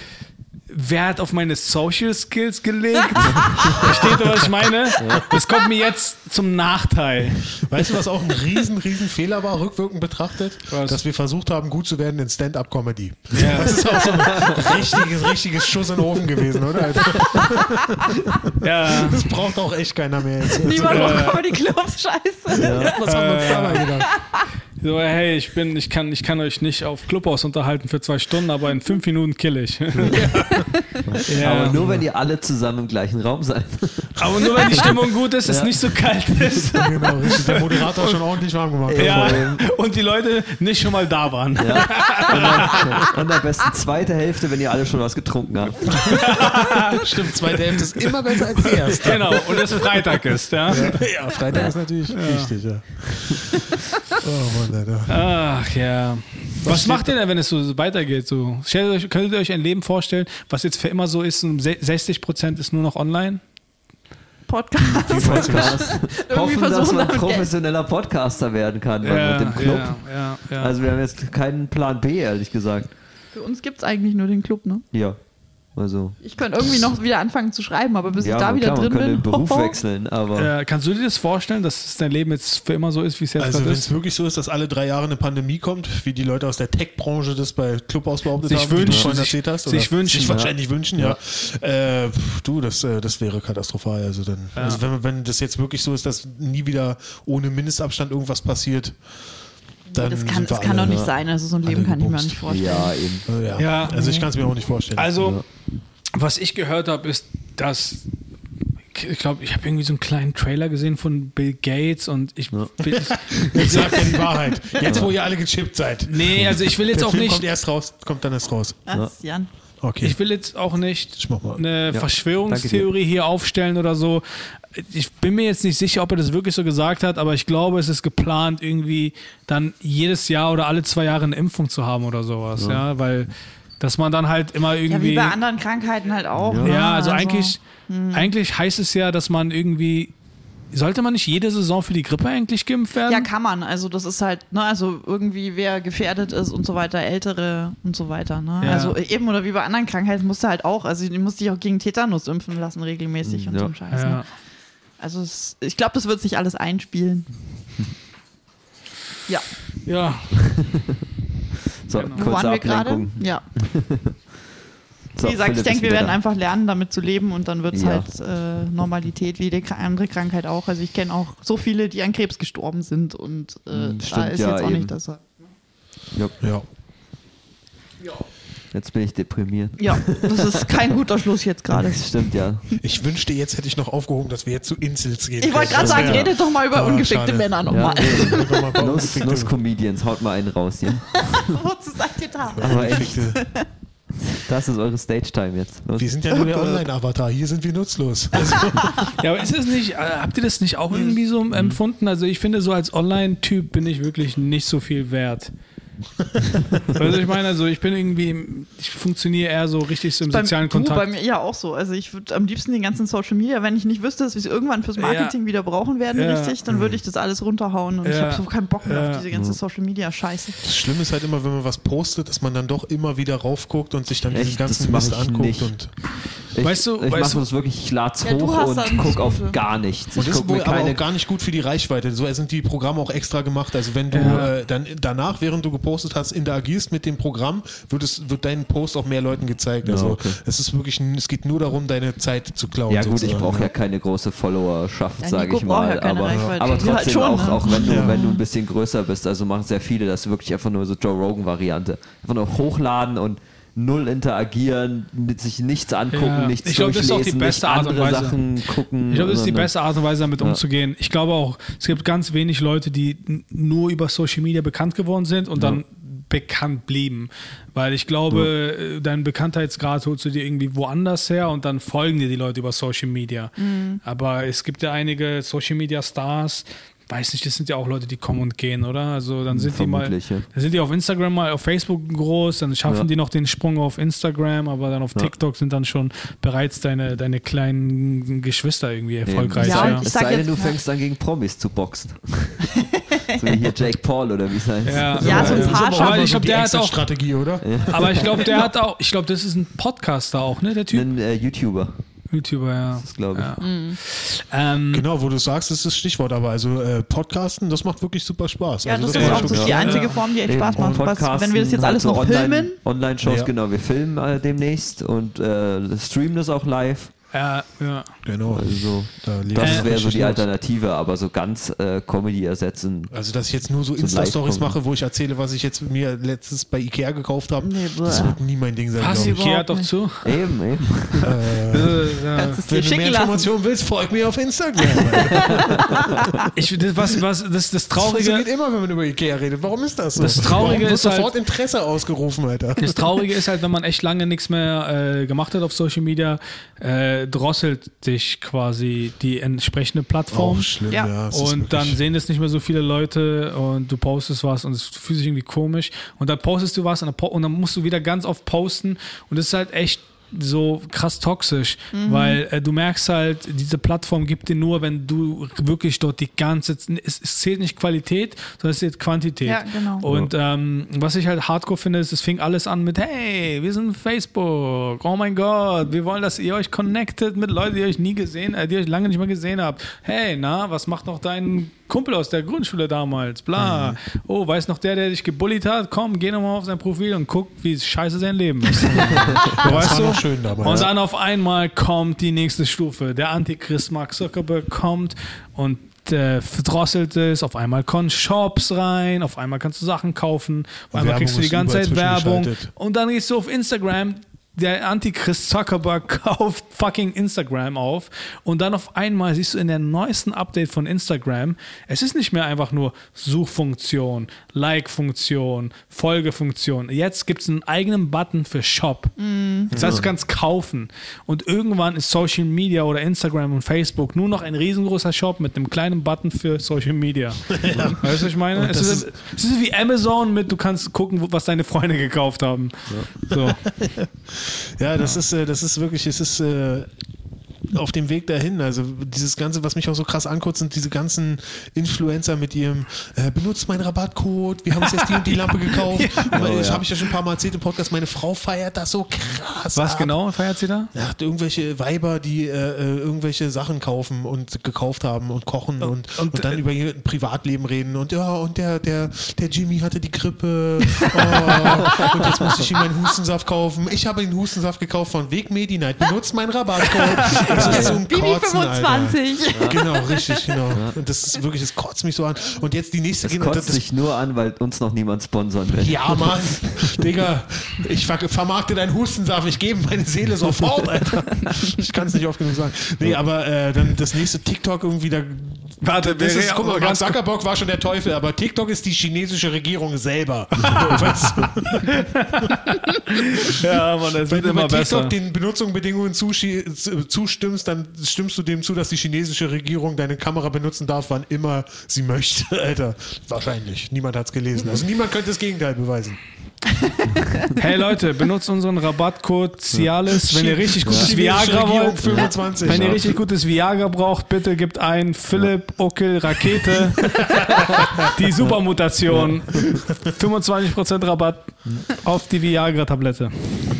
Speaker 4: Wert auf meine Social Skills gelegt. Versteht ihr, was ich meine? Das kommt mir jetzt zum Nachteil.
Speaker 1: Weißt du, was auch ein riesen, riesen Fehler war, rückwirkend betrachtet?
Speaker 4: Was?
Speaker 1: Dass wir versucht haben, gut zu werden in Stand-Up-Comedy.
Speaker 4: Ja.
Speaker 1: Das ist auch so ein richtiges, richtiges Schuss in den Ofen gewesen, oder?
Speaker 4: Ja.
Speaker 1: Das braucht auch echt keiner mehr jetzt.
Speaker 3: Niemand
Speaker 4: Ja.
Speaker 3: braucht Comedy Clubs, scheiße.
Speaker 1: Was haben wir uns dabei gedacht?
Speaker 4: So, hey, ich bin, ich kann, ich kann euch nicht auf Clubhaus unterhalten für zwei Stunden, aber in fünf Minuten kill ich. ja.
Speaker 2: Aber nur wenn ihr alle zusammen im gleichen Raum seid.
Speaker 4: Aber nur wenn die Stimmung gut ist, es nicht so kalt ist.
Speaker 1: Genau, richtig. Der Moderator schon ordentlich warm gemacht.
Speaker 4: Ja. Und die Leute nicht schon mal da waren.
Speaker 2: Ja. Und, dann, und am besten zweite Hälfte, wenn ihr alle schon was getrunken habt.
Speaker 1: Stimmt, zweite Hälfte ist immer besser als die erste.
Speaker 4: Genau, und es Freitag ist, ja.
Speaker 1: Ja, Freitag ist natürlich wichtig, ja. Oh Mann, Alter.
Speaker 4: Ach ja. Was macht ihr denn, wenn es so weitergeht? So, stellt euch, könntet ihr euch ein Leben vorstellen, was jetzt für immer so ist, und se- 60 Prozent ist nur noch online?
Speaker 3: Podcast.
Speaker 2: Podcast. Hoffen, dass man professioneller Podcaster werden kann weil mit dem Club.
Speaker 4: ja, ja, ja.
Speaker 2: Also wir haben jetzt keinen Plan B, ehrlich gesagt.
Speaker 3: Für uns gibt es eigentlich nur den Club, ne?
Speaker 2: Ja. Also.
Speaker 3: Ich könnte irgendwie noch wieder anfangen zu schreiben, aber bis
Speaker 2: ja,
Speaker 3: ich da wieder
Speaker 2: klar, man
Speaker 3: drin
Speaker 2: könnte
Speaker 3: bin.
Speaker 2: den Beruf
Speaker 3: hoho.
Speaker 2: wechseln, aber.
Speaker 4: äh, kannst du dir das vorstellen, dass dein Leben jetzt für immer so ist, wie es jetzt
Speaker 1: Also
Speaker 4: gerade
Speaker 1: wenn
Speaker 4: ist?
Speaker 1: es wirklich so ist, dass alle drei Jahre eine Pandemie kommt, wie die Leute aus der Tech-Branche das bei Clubhaus behauptet
Speaker 4: Sich
Speaker 1: haben, du
Speaker 4: wünschen,
Speaker 1: vorhin
Speaker 4: sich-
Speaker 1: erzählt hast,
Speaker 4: sich
Speaker 1: oder
Speaker 4: wünschen,
Speaker 1: sich
Speaker 4: ja.
Speaker 1: wahrscheinlich wünschen, ja. Äh, pf, du, das, äh, das wäre katastrophal. Also dann,
Speaker 4: Ja.
Speaker 1: also wenn, wenn das jetzt wirklich so ist, dass nie wieder ohne Mindestabstand irgendwas passiert, dann
Speaker 3: Das kann,
Speaker 1: sind wir
Speaker 3: das kann
Speaker 1: alle,
Speaker 3: doch nicht
Speaker 1: ja.
Speaker 3: sein. Also so ein Leben kann ich mir
Speaker 1: gebumst.
Speaker 3: nicht vorstellen.
Speaker 2: ja, eben.
Speaker 1: Äh, ja.
Speaker 4: Ja.
Speaker 1: Also ich kann es mir auch nicht vorstellen.
Speaker 4: Also, was ich gehört habe, ist, dass ich glaube, ich habe irgendwie so einen kleinen Trailer gesehen von Bill Gates und ich will,
Speaker 1: Jetzt sagt er die Wahrheit. Jetzt, wo ihr alle gechippt seid.
Speaker 4: nee, also ich will jetzt
Speaker 1: Der
Speaker 4: auch
Speaker 1: Film
Speaker 4: nicht,
Speaker 1: kommt erst raus, kommt dann erst raus.
Speaker 3: Was, Jan?
Speaker 1: Okay.
Speaker 4: ich will jetzt auch nicht eine
Speaker 2: Ja,
Speaker 4: Verschwörungstheorie hier aufstellen oder so. Ich bin mir jetzt nicht sicher, ob er das wirklich so gesagt hat, aber ich glaube, es ist geplant, irgendwie dann jedes Jahr oder alle zwei Jahre eine Impfung zu haben oder sowas, ja, weil dass man dann halt immer
Speaker 3: Ja, wie
Speaker 4: irgendwie
Speaker 3: bei anderen Krankheiten halt auch.
Speaker 2: Ja.
Speaker 3: ne?
Speaker 4: Ja, also, eigentlich, eigentlich heißt es ja, dass man irgendwie. Sollte man nicht jede Saison für die Grippe eigentlich geimpft werden?
Speaker 3: Ja, kann man. Also das ist halt, ne, also irgendwie wer gefährdet ist und so weiter, Ältere und so weiter. Ne?
Speaker 4: Ja.
Speaker 3: Also eben oder wie bei anderen Krankheiten musst du halt auch, also du musst dich auch gegen Tetanus impfen lassen regelmäßig und
Speaker 2: Ja.
Speaker 3: so ein Scheiß.
Speaker 4: ja.
Speaker 3: Ne? Also es, ich glaube, das wird sich alles einspielen. Ja,
Speaker 4: ja.
Speaker 2: So,
Speaker 4: Genau.
Speaker 3: wo
Speaker 2: kurze
Speaker 3: waren wir gerade?
Speaker 2: Ablenkung.
Speaker 3: Ja,
Speaker 2: So,
Speaker 3: wie gesagt, ich denke, wir werden
Speaker 2: da.
Speaker 3: einfach lernen, damit zu leben und dann wird es
Speaker 2: Ja.
Speaker 3: halt äh, Normalität, wie jede andere Krankheit auch. Also ich kenne auch so viele, die an Krebs gestorben sind und äh,
Speaker 2: Hm,
Speaker 3: da
Speaker 2: stimmt,
Speaker 3: ist
Speaker 2: ja,
Speaker 3: jetzt auch
Speaker 2: eben.
Speaker 3: nicht das.
Speaker 2: Ja,
Speaker 1: Ja.
Speaker 2: jetzt bin ich deprimiert.
Speaker 3: Ja, das ist kein guter Schluss jetzt gerade.
Speaker 2: Das stimmt, ja.
Speaker 1: Ich wünschte, jetzt hätte ich noch aufgehoben, dass wir jetzt zu Insels gehen.
Speaker 3: Ich wollte gerade sagen,
Speaker 1: wär-
Speaker 3: redet doch mal über
Speaker 1: Ah,
Speaker 3: ungefickte
Speaker 1: schade.
Speaker 3: Männer
Speaker 2: ja
Speaker 3: nochmal.
Speaker 1: ungefickte-
Speaker 2: Nuss-Comedians, haut mal einen raus hier.
Speaker 3: Wozu seid ihr da?
Speaker 2: Aber echt, das ist eure Stage-Time jetzt. Los.
Speaker 1: Wir sind ja nur der Online-Avatar. Hier sind wir nutzlos. Also,
Speaker 4: ja, aber ist es nicht, äh, habt ihr das nicht auch irgendwie so empfunden? Also ich finde, so als Online-Typ bin ich wirklich nicht so viel wert. Also ich meine, also ich bin irgendwie, ich funktioniere eher so richtig so im
Speaker 3: Beim,
Speaker 4: sozialen
Speaker 3: du,
Speaker 4: Kontakt.
Speaker 3: bei mir ja auch so. Also ich würde am liebsten den ganzen Social Media, wenn ich nicht wüsste, dass wir es irgendwann fürs Marketing wieder brauchen werden,
Speaker 4: Ja.
Speaker 3: richtig, dann würde ich das alles runterhauen und ich
Speaker 4: Ja.
Speaker 3: habe so keinen Bock mehr
Speaker 4: Ja.
Speaker 3: auf diese ganze Social Media Scheiße.
Speaker 1: das Schlimme ist halt immer, wenn man was postet, dass man dann doch immer wieder raufguckt und sich dann diesen
Speaker 2: Echt?
Speaker 1: ganzen
Speaker 2: Das mach
Speaker 1: Mist
Speaker 2: ich
Speaker 1: anguckt.
Speaker 2: nicht.
Speaker 1: Und,
Speaker 2: Ich,
Speaker 4: Weißt du-
Speaker 2: ich
Speaker 4: weißt
Speaker 2: mache
Speaker 4: du-
Speaker 2: das wirklich, ich lad's
Speaker 3: Ja, du
Speaker 2: hoch und
Speaker 3: dann
Speaker 2: guck
Speaker 3: so
Speaker 2: auf gar nichts.
Speaker 1: und
Speaker 2: Ich
Speaker 1: das ist wohl aber auch gar nicht gut für die Reichweite. So sind die Programme auch extra gemacht. Also wenn du
Speaker 4: Ja.
Speaker 1: äh, dann danach, während du gepostet hast, interagierst mit dem Programm, wird, es, wird dein Post auch mehr Leuten gezeigt.
Speaker 2: Ja,
Speaker 1: Also
Speaker 2: okay.
Speaker 1: es ist wirklich, es geht nur darum, deine Zeit zu klauen.
Speaker 2: Ja gut, ich
Speaker 1: sozusagen.
Speaker 2: brauche ja keine große Followerschaft,
Speaker 3: Ja,
Speaker 2: sage ich mal.
Speaker 3: ja keine
Speaker 2: aber, aber
Speaker 3: halt
Speaker 2: trotzdem
Speaker 3: schon,
Speaker 2: auch,
Speaker 3: ne?
Speaker 2: auch wenn, du,
Speaker 1: Ja.
Speaker 2: wenn du ein bisschen größer bist, also machen sehr viele das wirklich einfach nur so Joe Rogan-Variante. Einfach nur hochladen und null interagieren, mit sich nichts angucken,
Speaker 4: Ja.
Speaker 2: nichts
Speaker 4: Ich glaub, das ist auch die
Speaker 2: durchlesen,
Speaker 4: beste
Speaker 2: nicht
Speaker 4: Art und
Speaker 2: andere
Speaker 4: Weise.
Speaker 2: Sachen gucken.
Speaker 4: Ich glaube, das ist die beste Art und Weise, damit
Speaker 2: Ja.
Speaker 4: umzugehen. Ich glaube auch, es gibt ganz wenig Leute, die nur über Social Media bekannt geworden sind und dann bekannt blieben. Weil ich glaube, äh, deinen Bekanntheitsgrad holst du dir irgendwie woanders her und dann folgen dir die Leute über Social Media. Aber es gibt ja einige Social Media Stars, weiß nicht, das sind ja auch Leute, die kommen und gehen, oder? Also dann sind die mal, dann sind die auf Instagram mal, auf Facebook groß, dann schaffen
Speaker 2: Ja.
Speaker 4: die noch den Sprung auf Instagram, aber dann auf
Speaker 2: Ja.
Speaker 4: TikTok sind dann schon bereits deine, deine kleinen Geschwister irgendwie erfolgreich.
Speaker 3: Ja,
Speaker 4: Ja,
Speaker 2: Es sei denn, du fängst an gegen Promis zu boxen. So wie hier Jake Paul oder wie es heißt.
Speaker 4: Ja,
Speaker 3: Ja, so ein paar
Speaker 1: aber
Speaker 4: ich glaube,
Speaker 1: die
Speaker 4: der hat auch.
Speaker 1: Exit-Strategie, oder?
Speaker 4: Aber ich glaube, der hat auch. Ich glaube, das ist ein Podcaster auch, ne? Der Typ.
Speaker 2: Ein äh, YouTuber,
Speaker 4: YouTuber, ja.
Speaker 2: das glaube ich.
Speaker 4: Ja.
Speaker 3: Mhm.
Speaker 4: Ähm,
Speaker 1: Genau, wo du sagst, ist das Stichwort. Aber also äh, Podcasten, das macht wirklich super Spaß.
Speaker 3: Ja,
Speaker 1: also,
Speaker 3: das
Speaker 1: muss
Speaker 3: ist auch wirklich die einzige Form, die echt Spaß macht. Was, wenn wir das jetzt alles
Speaker 2: halt so
Speaker 3: noch
Speaker 2: online,
Speaker 3: filmen,
Speaker 2: Online-Shows,
Speaker 1: Ja.
Speaker 2: genau. Wir filmen äh, demnächst und äh, streamen das auch live.
Speaker 4: Ja, ja.
Speaker 1: Genau.
Speaker 2: Also,
Speaker 1: Da
Speaker 2: das wäre so die
Speaker 1: los.
Speaker 2: Alternative, aber so ganz äh, Comedy ersetzen.
Speaker 1: Also, dass ich jetzt nur so
Speaker 2: So
Speaker 1: Insta-Stories mache, wo ich erzähle, was ich jetzt mir letztens bei Ikea gekauft habe,
Speaker 3: Nee,
Speaker 1: das wird nie mein Ding sein,
Speaker 4: Passt. Ikea doch zu.
Speaker 2: Eben, eben.
Speaker 4: Äh, ja.
Speaker 3: kannst
Speaker 1: Wenn du mehr
Speaker 3: lassen.
Speaker 1: Informationen willst, folg mir auf Instagram.
Speaker 4: Ich, das, was, was, das, das
Speaker 1: Das
Speaker 4: Traurige.
Speaker 1: funktioniert immer, wenn man über Ikea redet. Warum ist das so?
Speaker 4: Das Traurige
Speaker 1: Warum
Speaker 4: ist halt-
Speaker 1: sofort Interesse ausgerufen, Alter.
Speaker 4: Das Traurige ist halt, wenn man echt lange nichts mehr äh, gemacht hat auf Social Media, äh, drosselt dich quasi die entsprechende Plattform.
Speaker 1: Auch schlimm,
Speaker 3: Ja.
Speaker 1: ja. es
Speaker 4: Und dann sehen das nicht mehr so viele Leute und du postest was und es fühlt sich irgendwie komisch. Und dann postest du was und dann, po- und dann musst du wieder ganz oft posten. Und das ist halt echt so krass toxisch, weil äh, du merkst halt, diese Plattform gibt dir nur, wenn du wirklich dort die ganze Zeit, es, es zählt nicht Qualität, sondern es zählt Quantität.
Speaker 3: Ja, genau.
Speaker 4: Und ähm, was ich halt hardcore finde, ist, es fing alles an mit, hey, wir sind Facebook, oh mein Gott, wir wollen, dass ihr euch connectet mit Leuten, die ihr euch nie gesehen, äh, die ihr euch lange nicht mehr gesehen habt. Hey, na, was macht noch dein Kumpel aus der Grundschule damals? Bla.
Speaker 1: Mhm.
Speaker 4: Oh, weiß noch der, der dich gebullied hat? Komm, geh nochmal auf sein Profil und guck, wie scheiße sein Leben ist.
Speaker 1: das
Speaker 4: weißt
Speaker 1: war
Speaker 4: du?
Speaker 1: schön damals.
Speaker 4: Und dann auf einmal kommt die nächste Stufe. Der Antichrist Mark Zuckerberg kommt und äh, verdrosselt es. Auf einmal kommen Shops rein, auf einmal kannst du Sachen kaufen, auf einmal
Speaker 1: Werbung
Speaker 4: kriegst du die
Speaker 1: ist
Speaker 4: ganze Zeit Werbung. Und dann gehst du auf Instagram. Der Antichrist Zuckerberg kauft fucking Instagram auf und dann auf einmal siehst du in der neuesten Update von Instagram, es ist nicht mehr einfach nur Suchfunktion, Like-Funktion, Folgefunktion. Jetzt gibt es einen eigenen Button für Shop. Das heißt, du kannst kaufen. Und irgendwann ist Social Media oder Instagram und Facebook nur noch ein riesengroßer Shop mit einem kleinen Button für Social Media. Weißt du, was ich meine? Es ist, es ist wie Amazon mit, du kannst gucken, was deine Freunde gekauft haben. So.
Speaker 1: Ja, das ist, äh, das ist wirklich, es ist äh, auf dem Weg dahin. Also dieses Ganze, was mich auch so krass ankotzt, sind diese ganzen Influencer mit ihrem äh, benutzt meinen Rabattcode, wir haben uns jetzt die und die Lampe gekauft. Weil, das
Speaker 2: ja.
Speaker 1: habe ich ja schon ein paar Mal erzählt im Podcast, meine Frau feiert das so krass.
Speaker 4: Was
Speaker 1: ab.
Speaker 4: genau feiert sie da?
Speaker 1: Ja, irgendwelche Weiber, die äh, äh, irgendwelche Sachen kaufen und gekauft haben und kochen und, und,
Speaker 4: und,
Speaker 1: dann
Speaker 4: äh,
Speaker 1: über ihr Privatleben reden und ja, und der, der, der Jimmy hatte die Grippe oh, und jetzt muss ich ihm meinen Hustensaft kaufen. Ich habe den Hustensaft gekauft von Weg Medi Night. Benutzt meinen Rabattcode. Das ist zum
Speaker 3: Bibi
Speaker 1: Kotzen, Alter.
Speaker 3: 25.
Speaker 1: Genau, richtig, genau. Und das ist wirklich, das kotzt mich so an. Und jetzt die nächste
Speaker 2: Das kotzt sich nur an, weil uns noch niemand sponsern will.
Speaker 1: ja, Mann. Digga, ich ver vermarkte deinen Hustensaft. Ich gebe meine Seele sofort, Alter. Ich kann es nicht oft genug sagen. Nee, aber äh, dann das nächste TikTok irgendwie da.
Speaker 4: Warte,
Speaker 1: das
Speaker 4: wir-
Speaker 1: ist, guck mal, Mark
Speaker 4: ganz-
Speaker 1: Zuckerberg war schon der Teufel, aber TikTok ist die chinesische Regierung selber. weißt du?
Speaker 4: Ja, man,
Speaker 1: Wenn
Speaker 4: wird
Speaker 1: du
Speaker 4: immer
Speaker 1: bei
Speaker 4: besser.
Speaker 1: TikTok den Benutzungsbedingungen zustimmst, dann stimmst du dem zu, dass die chinesische Regierung deine Kamera benutzen darf, wann immer sie möchte. Alter, wahrscheinlich. Niemand hat es gelesen. Also niemand könnte das Gegenteil beweisen.
Speaker 4: Hey Leute, benutzt unseren Rabattcode Cialis, wenn ihr richtig gutes Viagra wollt.
Speaker 1: 25.
Speaker 4: Wenn ihr richtig gutes Viagra braucht, bitte gebt ein Philipp Uckel Rakete. Die Supermutation. 25% Rabatt auf die Viagra-Tablette.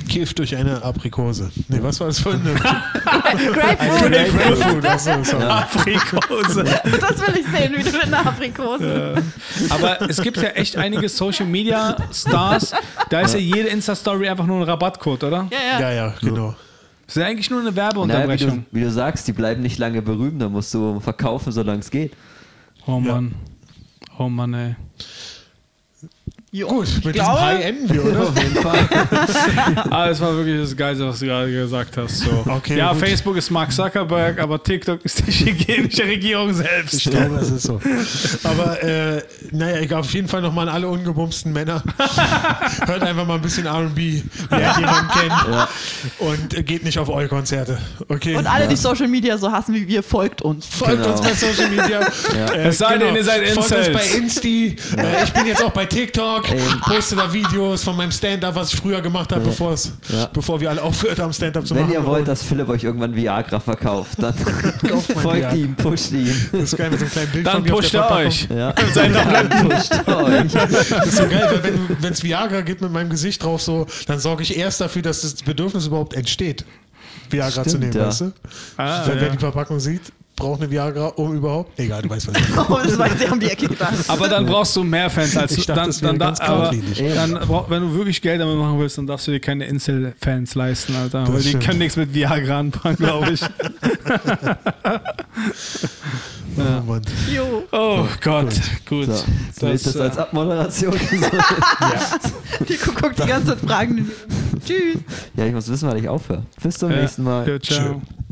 Speaker 1: Kifft durch eine Aprikose. Nee, was war das für eine?
Speaker 3: Grapefruit.
Speaker 1: Grapefruit. Sorry.
Speaker 4: Aprikose.
Speaker 3: Das will ich sehen, wie du mit einer Aprikose.
Speaker 4: Aber es gibt ja echt einige Social Media Stars, da ist ja jede Insta-Story einfach nur ein Rabattcode, oder?
Speaker 3: Ja, ja.
Speaker 1: Ja, ja, genau.
Speaker 4: Das ist ja eigentlich nur eine
Speaker 2: Naja, wie, du,
Speaker 4: Werbeunterbrechung.
Speaker 2: wie du sagst, die bleiben nicht lange berühmt, da musst du verkaufen, solange es geht.
Speaker 4: Oh Mann. Oh Mann, ey.
Speaker 3: Jo,
Speaker 1: Gut,
Speaker 3: ich
Speaker 1: mit diesem
Speaker 3: glaube,
Speaker 1: High enden wir, oder?
Speaker 2: Auf jeden Fall.
Speaker 4: Ah, das war wirklich das Geilste, was du gerade gesagt hast. So.
Speaker 1: Okay,
Speaker 4: ja,
Speaker 1: gut.
Speaker 4: Facebook ist Mark Zuckerberg, aber TikTok ist die chinesische Regierung selbst.
Speaker 1: Ich glaube, das ist so. Aber äh, naja, egal, auf jeden Fall nochmal an alle ungebumsten Männer. Hört einfach mal ein bisschen RB, wer jemanden kennt. Und äh, geht nicht auf eure Konzerte. Okay.
Speaker 3: Und alle, die Social Media so hassen wie wir, folgt uns.
Speaker 1: Folgt
Speaker 2: Genau.
Speaker 1: uns bei Social Media. Äh,
Speaker 4: Es sei denn, ihr seid
Speaker 1: Folgt uns
Speaker 4: Incels.
Speaker 1: bei Insti. Äh, ich bin jetzt auch bei TikTok.
Speaker 2: Ähm,
Speaker 1: poste da Videos von meinem Stand-up, was ich früher gemacht habe, bevor es,
Speaker 2: Ja.
Speaker 1: bevor wir alle aufgehört haben, Stand-up zu
Speaker 2: Wenn
Speaker 1: machen.
Speaker 2: ihr wollt, dass Philipp euch irgendwann Viagra verkauft, dann folgt ihm, pusht ihn.
Speaker 1: das ist geil mit so einem kleinen Bild
Speaker 4: Dann
Speaker 1: von mir auf
Speaker 4: pusht
Speaker 1: der
Speaker 4: er euch.
Speaker 2: Ja. Dann pusht euch.
Speaker 1: Das ist so geil, weil wenn es Viagra gibt mit meinem Gesicht drauf, so, dann sorge ich erst dafür, dass das Bedürfnis überhaupt entsteht, Viagra zu
Speaker 2: Stimmt,
Speaker 1: nehmen,
Speaker 2: ja.
Speaker 1: weißt du?
Speaker 4: Ah,
Speaker 1: wer
Speaker 4: ja.
Speaker 1: die Verpackung sieht, braucht eine Viagra, um überhaupt. Egal, du weißt was ich meine.
Speaker 3: Oh, das war sehr um die Ecke gedacht.
Speaker 4: Aber dann brauchst du mehr Fans als
Speaker 1: Ich
Speaker 4: du.
Speaker 1: dachte,
Speaker 4: Dann,
Speaker 1: das wäre
Speaker 4: dann, aber, dann brauch, wenn du wirklich Geld damit machen willst, dann darfst du dir keine Incel-Fans leisten, Alter. weil die
Speaker 1: stimmt.
Speaker 4: können nichts mit Viagra anfangen, glaube ich.
Speaker 1: Oh, Mann.
Speaker 3: Jo.
Speaker 4: Oh Gott, gut.
Speaker 2: So, so ist das
Speaker 4: äh,
Speaker 2: als Abmoderation.
Speaker 3: Die guckt die ganze Zeit Fragen. Tschüss.
Speaker 2: ja, ich muss wissen, wann ich aufhöre. Bis zum
Speaker 4: ja.
Speaker 2: nächsten Mal.
Speaker 4: Ja, ciao.
Speaker 1: Tschö.